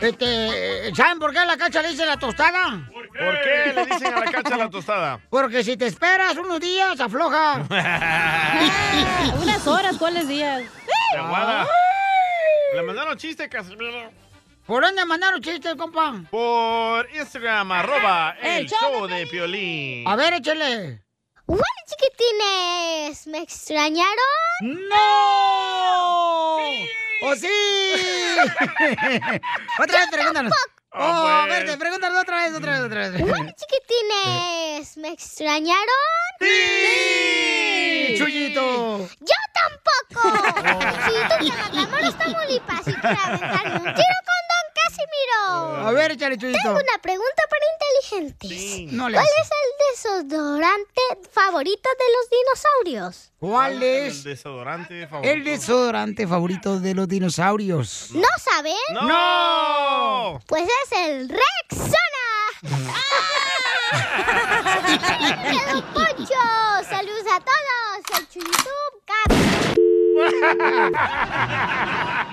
[SPEAKER 1] Este, ¿saben por qué a la cacha le dicen la tostada?
[SPEAKER 2] ¿Por qué le dicen a la cacha la tostada?
[SPEAKER 1] Porque si te esperas unos días, afloja.
[SPEAKER 4] Unas horas, ¿cuáles días?
[SPEAKER 2] Aguada. Le mandaron chiste, Casimiro.
[SPEAKER 1] ¿Por dónde mandaron chistes, compa?
[SPEAKER 2] Por Instagram, arroba
[SPEAKER 1] El
[SPEAKER 2] el
[SPEAKER 1] show
[SPEAKER 2] show de Piolín.
[SPEAKER 1] A ver, échale.
[SPEAKER 24] Hola, chiquitines. ¿Me extrañaron?
[SPEAKER 1] ¡No! ¡Oh, sí! otra vez, pregúntanos.
[SPEAKER 24] tampoco.
[SPEAKER 1] Oh, a
[SPEAKER 24] pues.
[SPEAKER 1] ver, pregúntanos otra vez, otra vez, otra vez.
[SPEAKER 24] Hola, chiquitines. ¿Me extrañaron?
[SPEAKER 1] ¡Sí! ¡Chuyito!
[SPEAKER 24] ¡Yo tampoco! Si tú te Matamoros, Tamaulipas y quieres aventarme un tiro con Casimiro.
[SPEAKER 1] A ver, échale, Chuyito.
[SPEAKER 24] Tengo una pregunta para inteligentes.
[SPEAKER 1] No le
[SPEAKER 24] ¿Cuál
[SPEAKER 1] hace.
[SPEAKER 24] es el desodorante favorito de los dinosaurios?
[SPEAKER 1] ¿Cuál
[SPEAKER 2] El
[SPEAKER 1] es
[SPEAKER 2] desodorante favorito.
[SPEAKER 1] el desodorante favorito de los dinosaurios?
[SPEAKER 24] ¿No saben?
[SPEAKER 2] ¡No!
[SPEAKER 24] Pues es el Rexona. ¡Don Poncho! ¡Saludos a todos! ¡El Chuyito!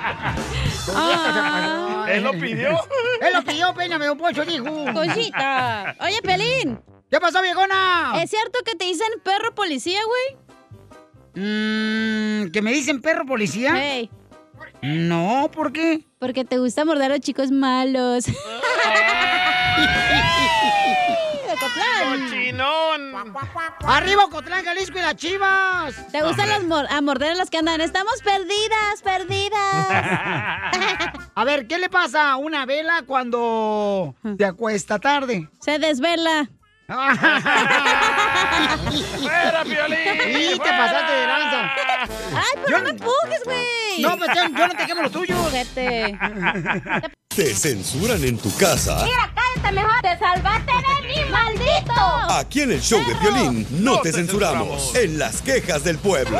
[SPEAKER 1] Ah.
[SPEAKER 2] ¿Él lo pidió?
[SPEAKER 1] Él lo pidió, peíname, don Poncho, dijo.
[SPEAKER 4] Cosita. Oye, Pelín.
[SPEAKER 1] ¿Qué pasó, viejona?
[SPEAKER 4] ¿Es cierto que te dicen perro policía, güey?
[SPEAKER 1] Mm, ¿Que me dicen perro policía?
[SPEAKER 4] Hey.
[SPEAKER 1] No, ¿por qué?
[SPEAKER 4] Porque te gusta morder a los chicos malos.
[SPEAKER 1] ¡Arriba, Cotlán, Jalisco y las chivas!
[SPEAKER 4] ¿Te gustan los mor- a morder a los que andan? Estamos perdidas, perdidas.
[SPEAKER 1] A ver, ¿qué le pasa a una vela cuando te acuesta tarde?
[SPEAKER 4] Se desvela.
[SPEAKER 2] ¡Fuera, Piolín!
[SPEAKER 1] Y te pasaste de lanza.
[SPEAKER 4] Ay, pero no me empujes, güey.
[SPEAKER 1] No, pues yo, yo no te quemo lo tuyo.
[SPEAKER 4] Ojete.
[SPEAKER 3] ¿Te censuran en tu casa?
[SPEAKER 24] cállate mejor. Te salvaste de mí, maldito.
[SPEAKER 3] Aquí en el show de violín no te censuramos. En las quejas del pueblo.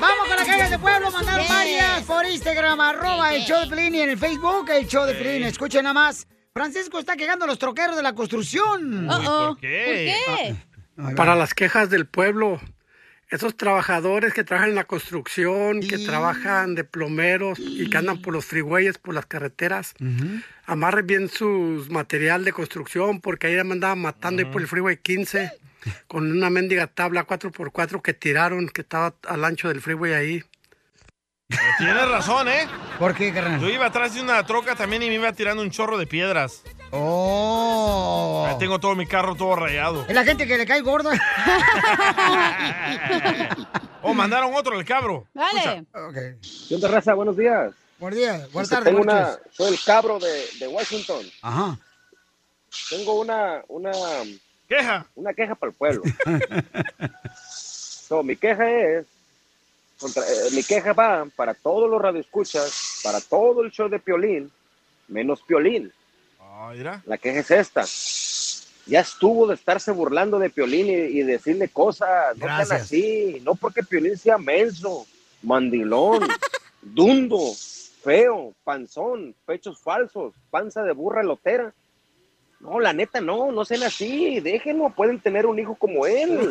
[SPEAKER 1] Vamos con las quejas de pueblo, mandaron varias por Instagram, arroba el show de Pelín y en el Facebook el show de Pelín. Escuchen nada más. Francisco está quejando a los troqueros de la construcción.
[SPEAKER 2] Uy, ¿por qué?
[SPEAKER 1] ¿Por qué?
[SPEAKER 25] Para las quejas del pueblo, esos trabajadores que trabajan en la construcción, que trabajan de plomeros y que andan por los freeways, por las carreteras, amarren bien su material de construcción, porque ahí me andaban matando ahí por el freeway 15 con una mendiga tabla 4x4 que tiraron, que estaba al ancho del freeway ahí.
[SPEAKER 2] Tienes razón, ¿eh?
[SPEAKER 1] ¿Por qué, carnal?
[SPEAKER 2] Yo iba atrás de una troca también y me iba tirando un chorro de piedras.
[SPEAKER 1] Oh.
[SPEAKER 2] Ahí tengo todo mi carro todo rayado.
[SPEAKER 1] Es la gente que le cae gorda.
[SPEAKER 2] Oh, mandaron otro, el cabro.
[SPEAKER 4] Dale.
[SPEAKER 26] ¿Qué onda, raza? Buenos días.
[SPEAKER 1] Buenos días. Buenas tardes.
[SPEAKER 26] tengo una, soy el cabro de, de Washington.
[SPEAKER 1] Ajá.
[SPEAKER 26] Tengo una, una
[SPEAKER 2] queja.
[SPEAKER 26] Una queja para el pueblo. so, mi queja es, contra- eh, mi queja va para todos los radioescuchas, para todo el show de Piolín, menos Piolín.
[SPEAKER 2] Ah, mira.
[SPEAKER 26] La queja es esta. Ya estuvo de estarse burlando de Piolín y, y decirle cosas. No sean así. No porque Piolín sea menso, mandilón, dundo, feo, panzón, pechos falsos, panza de burra lotera. No, la neta, no, no sean así. Déjenlo, pueden tener un hijo como él.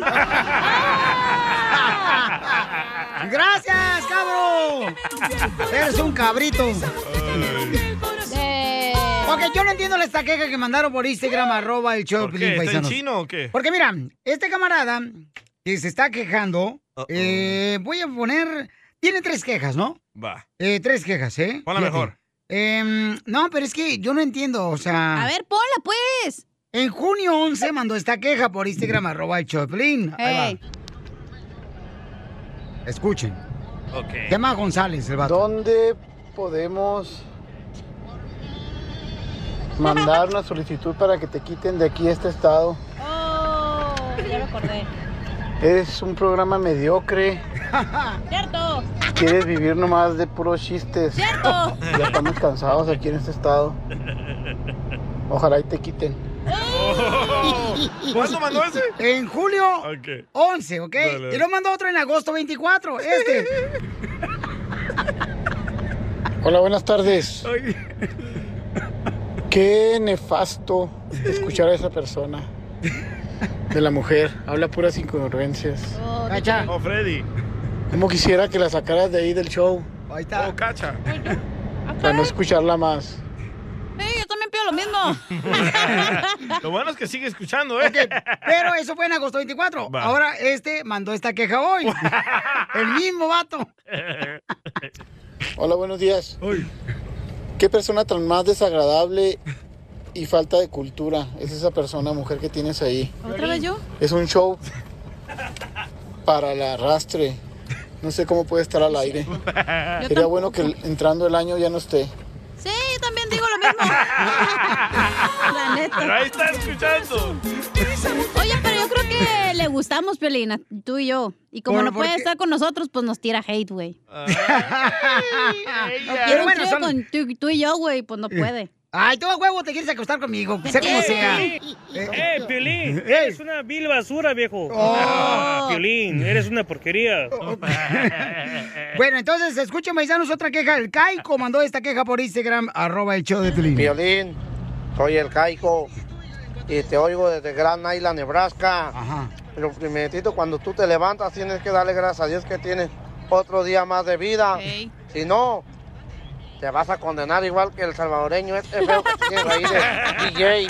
[SPEAKER 1] ¡Gracias, cabro! Eres un cabrito. Ok, yo no entiendo esta queja que mandaron por Instagram, arroba el show
[SPEAKER 2] ¿Por qué? ¿Está en chino o qué?
[SPEAKER 1] Porque mira, este camarada que se está quejando, eh, voy a poner... Tiene tres quejas, ¿no?
[SPEAKER 2] Va.
[SPEAKER 1] Eh, tres quejas, ¿eh?
[SPEAKER 2] Ponla
[SPEAKER 1] Fíjate.
[SPEAKER 2] mejor.
[SPEAKER 1] Em, no, pero es que yo no entiendo, o sea...
[SPEAKER 4] A ver, ponla, pues.
[SPEAKER 1] En junio 11 mandó esta queja por Instagram, arroba el Choplin. Escuchen.
[SPEAKER 2] Ok.
[SPEAKER 1] Llama González, el vato.
[SPEAKER 27] ¿Dónde podemos mandar una solicitud para que te quiten de aquí este estado?
[SPEAKER 4] Oh, ya me acordé.
[SPEAKER 27] Es un programa mediocre.
[SPEAKER 4] ¡Cierto!
[SPEAKER 27] Quieres vivir nomás de puros chistes.
[SPEAKER 4] ¡Cierto!
[SPEAKER 27] Ya estamos cansados aquí en este estado. Ojalá y te quiten.
[SPEAKER 2] ¿Cuándo mandó ese?
[SPEAKER 1] En julio 11, ¿ok?
[SPEAKER 27] Dale.
[SPEAKER 1] Y lo mandó otro en agosto 24, este.
[SPEAKER 27] Hola, buenas tardes. Qué nefasto escuchar a esa persona. De la mujer. Habla puras incongruencias.
[SPEAKER 1] Cacha.
[SPEAKER 2] Oh, Freddy.
[SPEAKER 27] Como quisiera que la sacaras de ahí del show.
[SPEAKER 1] Ahí está.
[SPEAKER 2] Oh, cacha.
[SPEAKER 27] Para no escucharla más.
[SPEAKER 4] Sí, yo también pido lo mismo.
[SPEAKER 2] Lo bueno es que sigue escuchando, ¿eh?
[SPEAKER 1] Pero eso fue en agosto 24.
[SPEAKER 2] Va.
[SPEAKER 1] Ahora este mandó esta queja hoy. el mismo vato.
[SPEAKER 27] Hola, buenos días. Qué persona tan más desagradable y falta de cultura es esa persona, mujer que tienes ahí.
[SPEAKER 4] ¿Otra vez yo?
[SPEAKER 27] Es un show para el arrastre. No sé cómo puede estar al aire. Sería
[SPEAKER 4] tampoco.
[SPEAKER 27] bueno que entrando el año ya no esté.
[SPEAKER 4] Sí, yo también digo lo mismo. La neta.
[SPEAKER 2] Pero ahí está escuchando.
[SPEAKER 4] Oye, pero yo creo que le gustamos, Piolina, tú y yo. Y como
[SPEAKER 1] ¿Por-
[SPEAKER 4] no puede
[SPEAKER 1] qué?
[SPEAKER 4] estar con nosotros, pues nos tira hate, güey.
[SPEAKER 1] Pero
[SPEAKER 4] Quiero un
[SPEAKER 1] bueno, son-
[SPEAKER 4] con tú, tú y yo, güey, pues no puede.
[SPEAKER 1] Ay, tú a huevo te quieres acostar conmigo, sea como sea.
[SPEAKER 14] ¡Eh, Piolín! Eres una vil basura, viejo.
[SPEAKER 1] Oh.
[SPEAKER 14] Piolín, eres una porquería.
[SPEAKER 1] Bueno, entonces, escuchen, paisanos, otra queja. El Caico mandó esta queja por Instagram, arroba el show de Pelín.
[SPEAKER 27] Violín, soy el Caico y te oigo desde Grand Island, Nebraska. Pero primerito, cuando tú te levantas, tienes que darle gracias a Dios que tienes otro día más de vida. Si no, te vas a condenar igual que el salvadoreño este feo que tienes ahí de DJ.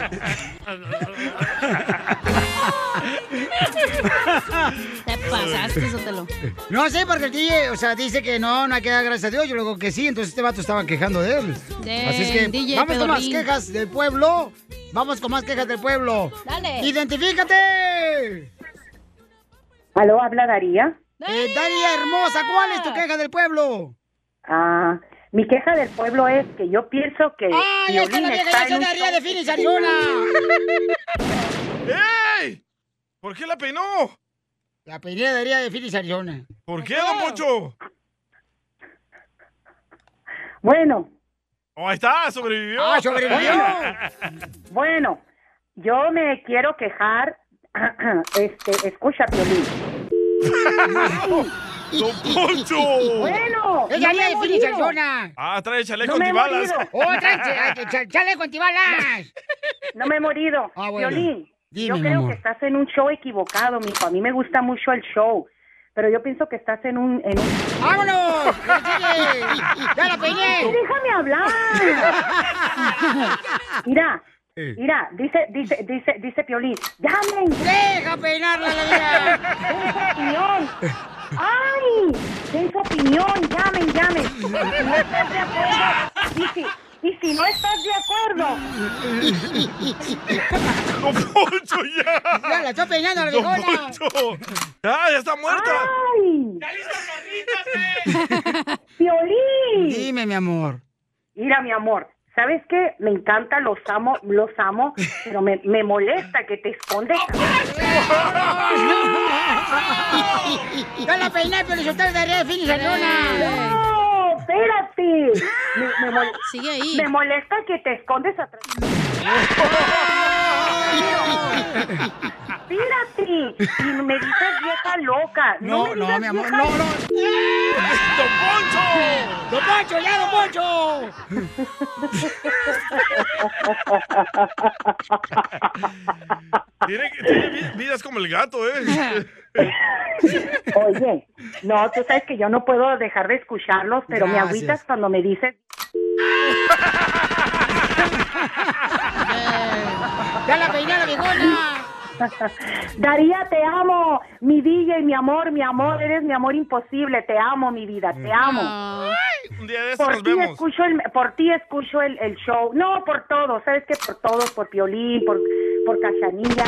[SPEAKER 4] Te pasaste, Sotelo.
[SPEAKER 1] No sé, porque el DJ, o sea, dice que no, no hay que dar gracias a Dios. Yo luego que sí, entonces este vato estaba quejando de él.
[SPEAKER 4] De
[SPEAKER 1] Así es que
[SPEAKER 4] DJ
[SPEAKER 1] vamos con más quejas del pueblo. Vamos con más quejas del pueblo.
[SPEAKER 4] Dale.
[SPEAKER 1] ¡Identifícate!
[SPEAKER 28] ¿Aló, habla Daría?
[SPEAKER 1] Eh, Daría hermosa, ¿cuál es tu queja del pueblo?
[SPEAKER 28] Ah, mi queja del pueblo es que yo pienso que
[SPEAKER 1] ¡Ay, esta es la vieja
[SPEAKER 28] está
[SPEAKER 1] ya
[SPEAKER 28] en
[SPEAKER 1] se Daría de Phoenix, Arizona!
[SPEAKER 2] ¡Ey! ¿Por qué la peinó?
[SPEAKER 1] La peinería de Phoenix, Arizona.
[SPEAKER 2] ¿Por qué, don Poncho?
[SPEAKER 29] Bueno.
[SPEAKER 2] Oh, ahí está, sobrevivió.
[SPEAKER 1] Ah, sobrevivió.
[SPEAKER 29] Bueno, yo me quiero quejar. Este, escucha, Piolín.
[SPEAKER 2] ¡Don Poncho!
[SPEAKER 29] Bueno,
[SPEAKER 1] ¡Ella
[SPEAKER 29] no.
[SPEAKER 1] Arizona!
[SPEAKER 2] Ah, trae chaleco
[SPEAKER 29] No me he
[SPEAKER 2] antibalas.
[SPEAKER 29] morido.
[SPEAKER 1] ¡Oh, trae ch- ch- chaleco antibalas!
[SPEAKER 29] No me he morido.
[SPEAKER 1] Ah, bueno.
[SPEAKER 29] Violín,
[SPEAKER 1] Dime,
[SPEAKER 29] yo creo
[SPEAKER 1] amor.
[SPEAKER 29] que estás en un show equivocado, mijo. A mí me gusta mucho el show. Pero yo pienso que estás en un... En un...
[SPEAKER 1] ¡Vámonos! ¡Ya la peiné!
[SPEAKER 29] ¡Déjame hablar! Mira, mira, dice, dice, dice, dice Piolín. ¡Llamen!
[SPEAKER 1] ¡Deja peinarla la vida!
[SPEAKER 29] ¡Ay! ¡Den su opinión! ¡Llamen, llamen! Y si no estás de acuerdo... Y si, y si no estás de acuerdo...
[SPEAKER 2] ¡Don Poncho, ya!
[SPEAKER 1] ¡Ya la estoy peinando la
[SPEAKER 2] ¡Don
[SPEAKER 1] viejona!
[SPEAKER 2] Poncho! ¡Ah, ya está muerta!
[SPEAKER 29] ¡Ay! ¡Piolín!
[SPEAKER 1] Dime, mi amor.
[SPEAKER 29] Mira, mi amor, ¿sabes qué? Me encanta, los amo, los amo, pero me, me molesta que te escondes.
[SPEAKER 1] ¡Ya la peiné, pero yo te daré de Arizona!
[SPEAKER 29] ¡No! ¡Espérate! Me, me mol-
[SPEAKER 4] Sigue ahí.
[SPEAKER 29] me molesta que te escondes atrás. Espérate. Y me dices vieja loca. No,
[SPEAKER 1] No,
[SPEAKER 29] me
[SPEAKER 1] mi amor, no, no. ¡Don Poncho! ¡Don Poncho, ya, Don Poncho!
[SPEAKER 2] Tiene, tiene vi- vidas como el gato, ¿eh?
[SPEAKER 29] Oye, no, tú sabes que yo no puedo dejar de escucharlos, pero me
[SPEAKER 1] Gracias.
[SPEAKER 29] agüitas cuando me dices
[SPEAKER 1] ¡Ya la peiné la viejona!
[SPEAKER 29] Daría, te amo, mi DJ, mi amor, mi amor, eres mi amor imposible, te amo, mi vida, te amo.
[SPEAKER 2] Un día de estos
[SPEAKER 29] Por ti escucho el, por ti escucho el, el show, no por todos, sabes que por todos, por Piolín, por, por Cachanilla.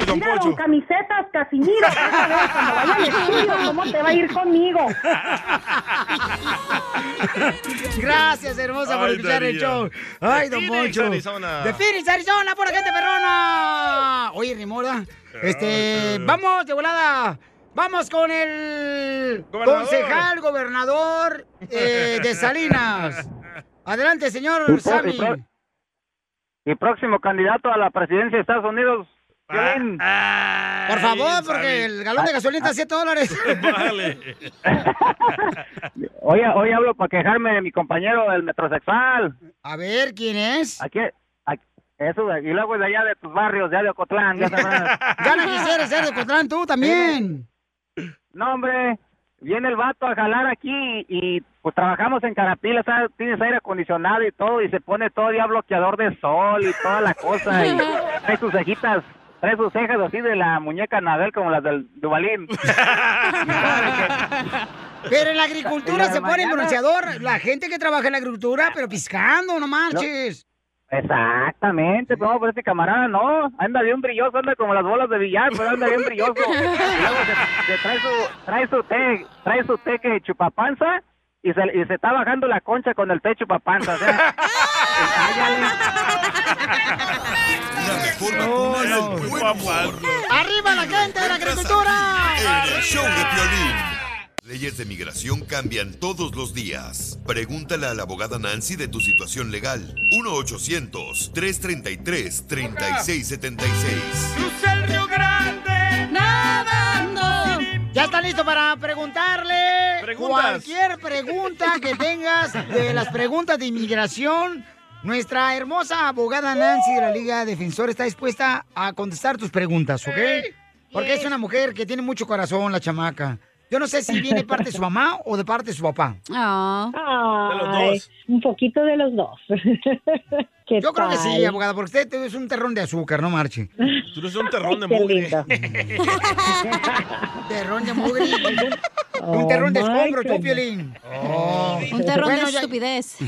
[SPEAKER 29] Mira,
[SPEAKER 2] don
[SPEAKER 29] mira,
[SPEAKER 2] Poncho.
[SPEAKER 29] don camisetas, Casimiro, cuando vaya al estudio cómo te va a ir conmigo.
[SPEAKER 1] Gracias, hermosa, por
[SPEAKER 2] Ay,
[SPEAKER 1] escuchar el
[SPEAKER 2] Daría.
[SPEAKER 1] show. Ay,
[SPEAKER 2] De
[SPEAKER 1] don
[SPEAKER 2] Phoenix,
[SPEAKER 1] Poncho.
[SPEAKER 2] Arizona.
[SPEAKER 1] De Phoenix, Arizona, por la gente perrona. Oye, Rimoda, este, vamos de volada. Vamos con el
[SPEAKER 2] Gobernador.
[SPEAKER 1] concejal gobernador eh, de Salinas. Adelante, señor Sammy.
[SPEAKER 30] Y próximo candidato a la presidencia de Estados Unidos, Piolín.
[SPEAKER 1] Por favor, porque el galón de gasolina está a 7 dólares.
[SPEAKER 2] Vale.
[SPEAKER 30] Hoy, hoy hablo para quejarme de mi compañero, el metrosexual.
[SPEAKER 1] A ver, ¿quién es?
[SPEAKER 30] Aquí, aquí- eso, de- y luego de allá de tus barrios, de allá de Ocotlán, ya
[SPEAKER 1] no quisieras ser de tú también.
[SPEAKER 30] No, hombre, viene el vato a jalar aquí y pues trabajamos en Carapila, ¿sabes? tienes aire acondicionado y todo, y se pone todo ya bloqueador de sol y toda la cosa, y trae sus cejitas, trae sus cejas así de la muñeca Anabel como las del Dubalín.
[SPEAKER 1] Pero en la agricultura
[SPEAKER 30] En la
[SPEAKER 1] se pone
[SPEAKER 30] mañana-
[SPEAKER 1] bronceador. La gente que trabaja en la agricultura, pero piscando, no marches.
[SPEAKER 30] Exactamente, no, pero este camarada no, anda bien brilloso, anda como las bolas de billar, pero anda bien brilloso. Y luego se, se trae su, trae su té, trae su té que chupapanza y se, y se está bajando la concha con el té chupapanza, o sea,
[SPEAKER 3] La mejor vacuna es el buen humor.
[SPEAKER 1] ¡Arriba la gente de la agricultura!
[SPEAKER 3] En el show de Piolín. Leyes de migración cambian todos los días. Pregúntale a la abogada Nancy de tu situación legal. 1-800-333-3676.
[SPEAKER 6] Crucé el Río Grande
[SPEAKER 4] nadando.
[SPEAKER 1] Ya está listo para preguntarle
[SPEAKER 2] Preguntas.
[SPEAKER 1] cualquier pregunta que tengas de las preguntas de inmigración. Nuestra hermosa abogada Nancy de la Liga Defensor está dispuesta a contestar tus preguntas, ¿ok? Porque es una mujer que tiene mucho corazón, la chamaca. Yo no sé si viene de parte de su mamá o de parte de su papá.
[SPEAKER 4] Ah.
[SPEAKER 2] De los
[SPEAKER 31] Ay,
[SPEAKER 2] dos.
[SPEAKER 31] Un poquito de los dos. ¿Qué
[SPEAKER 1] Yo creo que sí, abogada, porque usted es un terrón de azúcar, no marche.
[SPEAKER 2] Tú eres un terrón de mugre.
[SPEAKER 1] terrón de mugre.
[SPEAKER 31] Oh,
[SPEAKER 1] un terrón de escombro, tú. Piolín. Oh.
[SPEAKER 4] Un terrón
[SPEAKER 1] Bueno,
[SPEAKER 4] de
[SPEAKER 1] ya-
[SPEAKER 4] estupidez.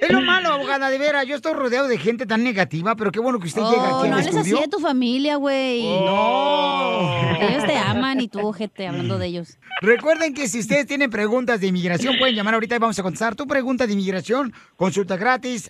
[SPEAKER 1] Es lo malo, abogada, de veras. Yo estoy rodeado de gente tan negativa, pero qué bueno que usted llega
[SPEAKER 4] Oh,
[SPEAKER 1] aquí
[SPEAKER 4] no
[SPEAKER 1] al
[SPEAKER 4] hables así de tu familia, güey.
[SPEAKER 1] No.
[SPEAKER 4] Ellos te aman y tú, gente, hablando de ellos.
[SPEAKER 1] Recuerden que si ustedes tienen preguntas de inmigración, pueden llamar ahorita y vamos a contestar tu pregunta de inmigración. Consulta gratis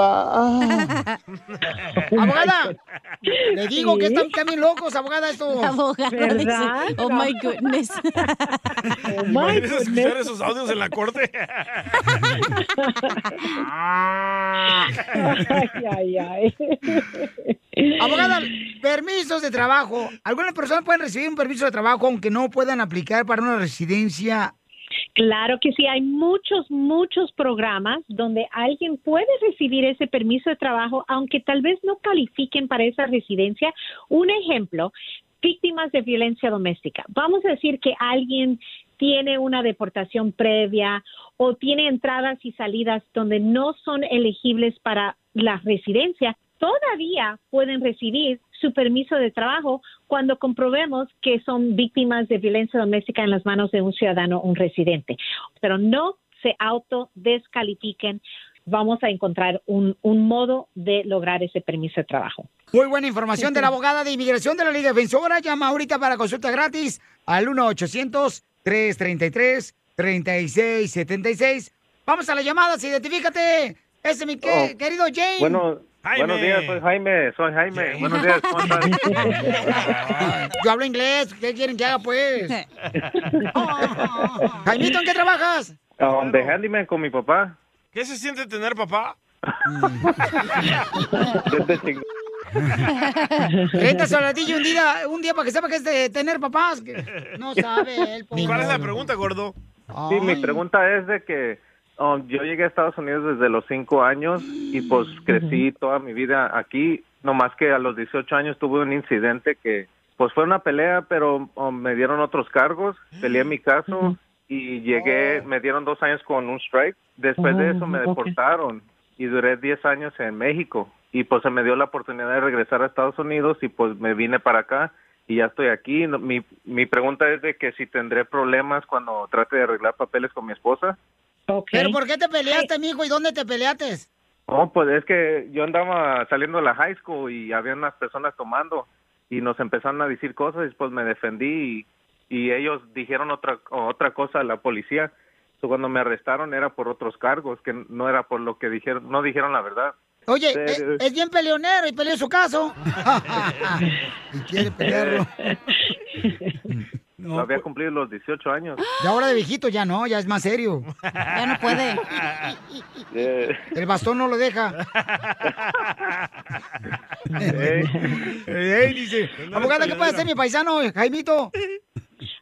[SPEAKER 1] abogada, le digo que están también locos, abogada, estos.
[SPEAKER 4] Abogada,
[SPEAKER 1] ¿Verdad?
[SPEAKER 4] dice, oh my goodness.
[SPEAKER 2] ¿Quieres escuchar esos audios en la corte?
[SPEAKER 32] Ay, ay, ay.
[SPEAKER 1] Abogada, permisos de trabajo. Algunas personas pueden recibir un permiso de trabajo aunque no puedan aplicar para una residencia.
[SPEAKER 31] Claro que sí, hay muchos, muchos programas donde alguien puede recibir ese permiso de trabajo, aunque tal vez no califiquen para esa residencia. Un ejemplo, víctimas de violencia doméstica. Vamos a decir que alguien tiene una deportación previa o tiene entradas y salidas donde no son elegibles para la residencia, todavía pueden recibir su permiso de trabajo cuando comprobemos que son víctimas de violencia doméstica en las manos de un ciudadano o un residente. Pero no se autodescalifiquen. Vamos a encontrar un, un modo de lograr ese permiso de trabajo.
[SPEAKER 1] Muy buena información de la abogada de inmigración de la Liga Defensora. Llama ahorita para consulta gratis al 1-800-333-3676. Vamos a las llamadas, identifícate. Ese es mi que-
[SPEAKER 29] Oh,
[SPEAKER 1] querido Jane.
[SPEAKER 29] Bueno, buenos días, soy Jaime, soy Jaime. Buenos días, ¿cómo estás?
[SPEAKER 1] Yo hablo inglés. ¿Qué quieren que haga, pues? Jaimito, ¿en qué trabajas?
[SPEAKER 29] Um, de handyman con mi papá.
[SPEAKER 2] ¿Qué se siente tener papá?
[SPEAKER 1] Renta soladillo un día, un día para que sepa que es de tener papás. que No sabe él. pobre.
[SPEAKER 2] ¿Cuál es la pregunta, gordo?
[SPEAKER 29] Sí, mi pregunta es de que um, yo llegué a Estados Unidos desde los cinco años y pues crecí toda mi vida aquí. No más que a los 18 años tuve un incidente que pues fue una pelea, pero um, me dieron otros cargos. Peleé mi caso y llegué, me dieron dos años con un strike. Después de eso me
[SPEAKER 33] Oh,
[SPEAKER 29] deportaron y duré 10 años en México. Y pues se me dio la oportunidad de regresar a Estados Unidos y pues me vine para acá y ya estoy aquí. Mi, mi pregunta es de que si tendré problemas cuando trate de arreglar papeles con mi esposa.
[SPEAKER 1] ¿Pero por qué te peleaste, mijo? ¿Y dónde te peleaste?
[SPEAKER 29] Oh, pues es que yo andaba saliendo de la high school y había unas personas tomando y nos empezaron a decir cosas y después me defendí y, y ellos dijeron otra otra cosa a la policía. So, cuando me arrestaron era por otros cargos que no era por lo que dijeron, no dijeron la verdad.
[SPEAKER 1] Oye,
[SPEAKER 29] Sí,
[SPEAKER 1] es,
[SPEAKER 29] sí.
[SPEAKER 1] es bien peleonero y peleó su caso. y quiere pelearlo.
[SPEAKER 29] No, había cumplido los 18 años.
[SPEAKER 1] Y ahora de viejito ya no, ya es más serio.
[SPEAKER 4] Ya no puede.
[SPEAKER 1] El bastón no lo deja.
[SPEAKER 29] eh,
[SPEAKER 1] Ey, dice, abogada, ¿qué puede hacer mi paisano, Jaimito?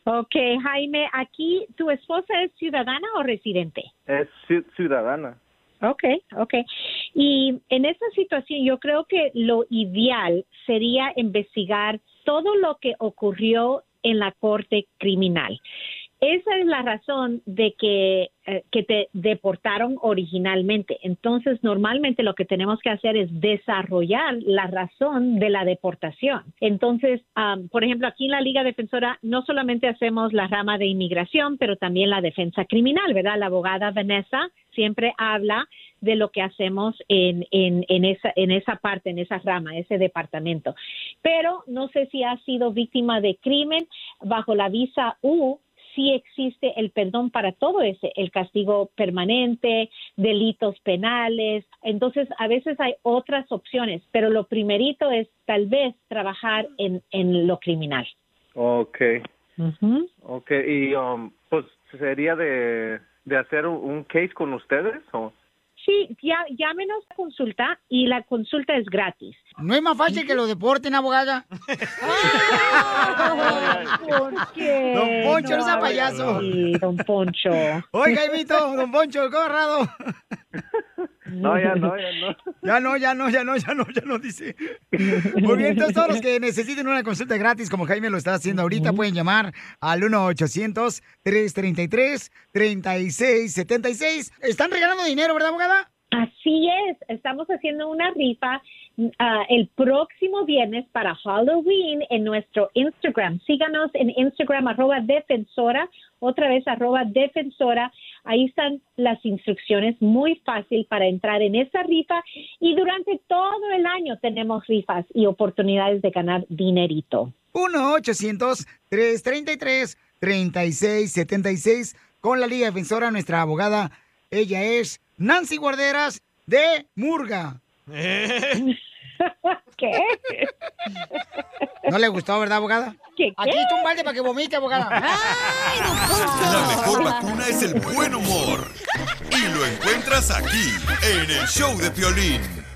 [SPEAKER 31] Ok, Jaime, aquí, ¿tu esposa es ciudadana o residente?
[SPEAKER 29] es ci- ciudadana.
[SPEAKER 31] Ok, ok. Y en esta situación yo creo que lo ideal sería investigar todo lo que ocurrió en la corte criminal. Esa es la razón de que, eh, que te deportaron originalmente. Entonces, normalmente lo que tenemos que hacer es desarrollar la razón de la deportación. Entonces, am, por ejemplo, aquí en la Liga Defensora no solamente hacemos la rama de inmigración, pero también la defensa criminal, ¿verdad? La abogada Vanessa siempre habla de lo que hacemos en, en, en, esa, en esa parte, en esa rama, ese departamento. Pero no sé si ha sido víctima de crimen bajo la visa U. Sí existe el perdón para todo ese, el castigo permanente, delitos penales. Entonces, a veces hay otras opciones, pero lo primerito es tal vez trabajar en, en lo criminal.
[SPEAKER 29] Okay. Okay, y um, pues sería de, de hacer un, un case con ustedes o
[SPEAKER 31] Sí, ya, llámenos a consulta y la consulta es gratis.
[SPEAKER 1] ¿No es más fácil que lo deporten, abogada?
[SPEAKER 31] ¿Por qué?
[SPEAKER 1] Don Poncho, no sea payaso.
[SPEAKER 31] así, don Poncho.
[SPEAKER 1] Oiga, Jaimito, don Poncho, el corrado.
[SPEAKER 29] No, ya no, ya no.
[SPEAKER 1] Ya no, ya no, ya no, ya no, ya no, dice. Muy bien, entonces todos los que necesiten una consulta gratis, como Jaime lo está haciendo ahorita, pueden llamar al 1-800-333-3676. Están regalando dinero, ¿verdad, abogada?
[SPEAKER 31] Así es, estamos haciendo una rifa ah, el próximo viernes para Halloween en nuestro Instagram. Síganos en Instagram arroba defensora, otra vez arroba defensora. Ahí están las instrucciones, muy fácil para entrar en esa rifa y durante todo el año tenemos rifas y oportunidades de ganar dinerito.
[SPEAKER 1] 1-800-333-3676. 1-855-570-5676 con la Liga Defensora, nuestra abogada. Ella es Nancy Guarderas de Murga.
[SPEAKER 31] ¿Qué?
[SPEAKER 1] ¿No le gustó, verdad, abogada?
[SPEAKER 31] ¿Qué,
[SPEAKER 1] Aquí está un balde para que vomite, abogada.
[SPEAKER 3] La mejor vacuna es el buen humor. Y lo encuentras aquí, en el show de Piolín.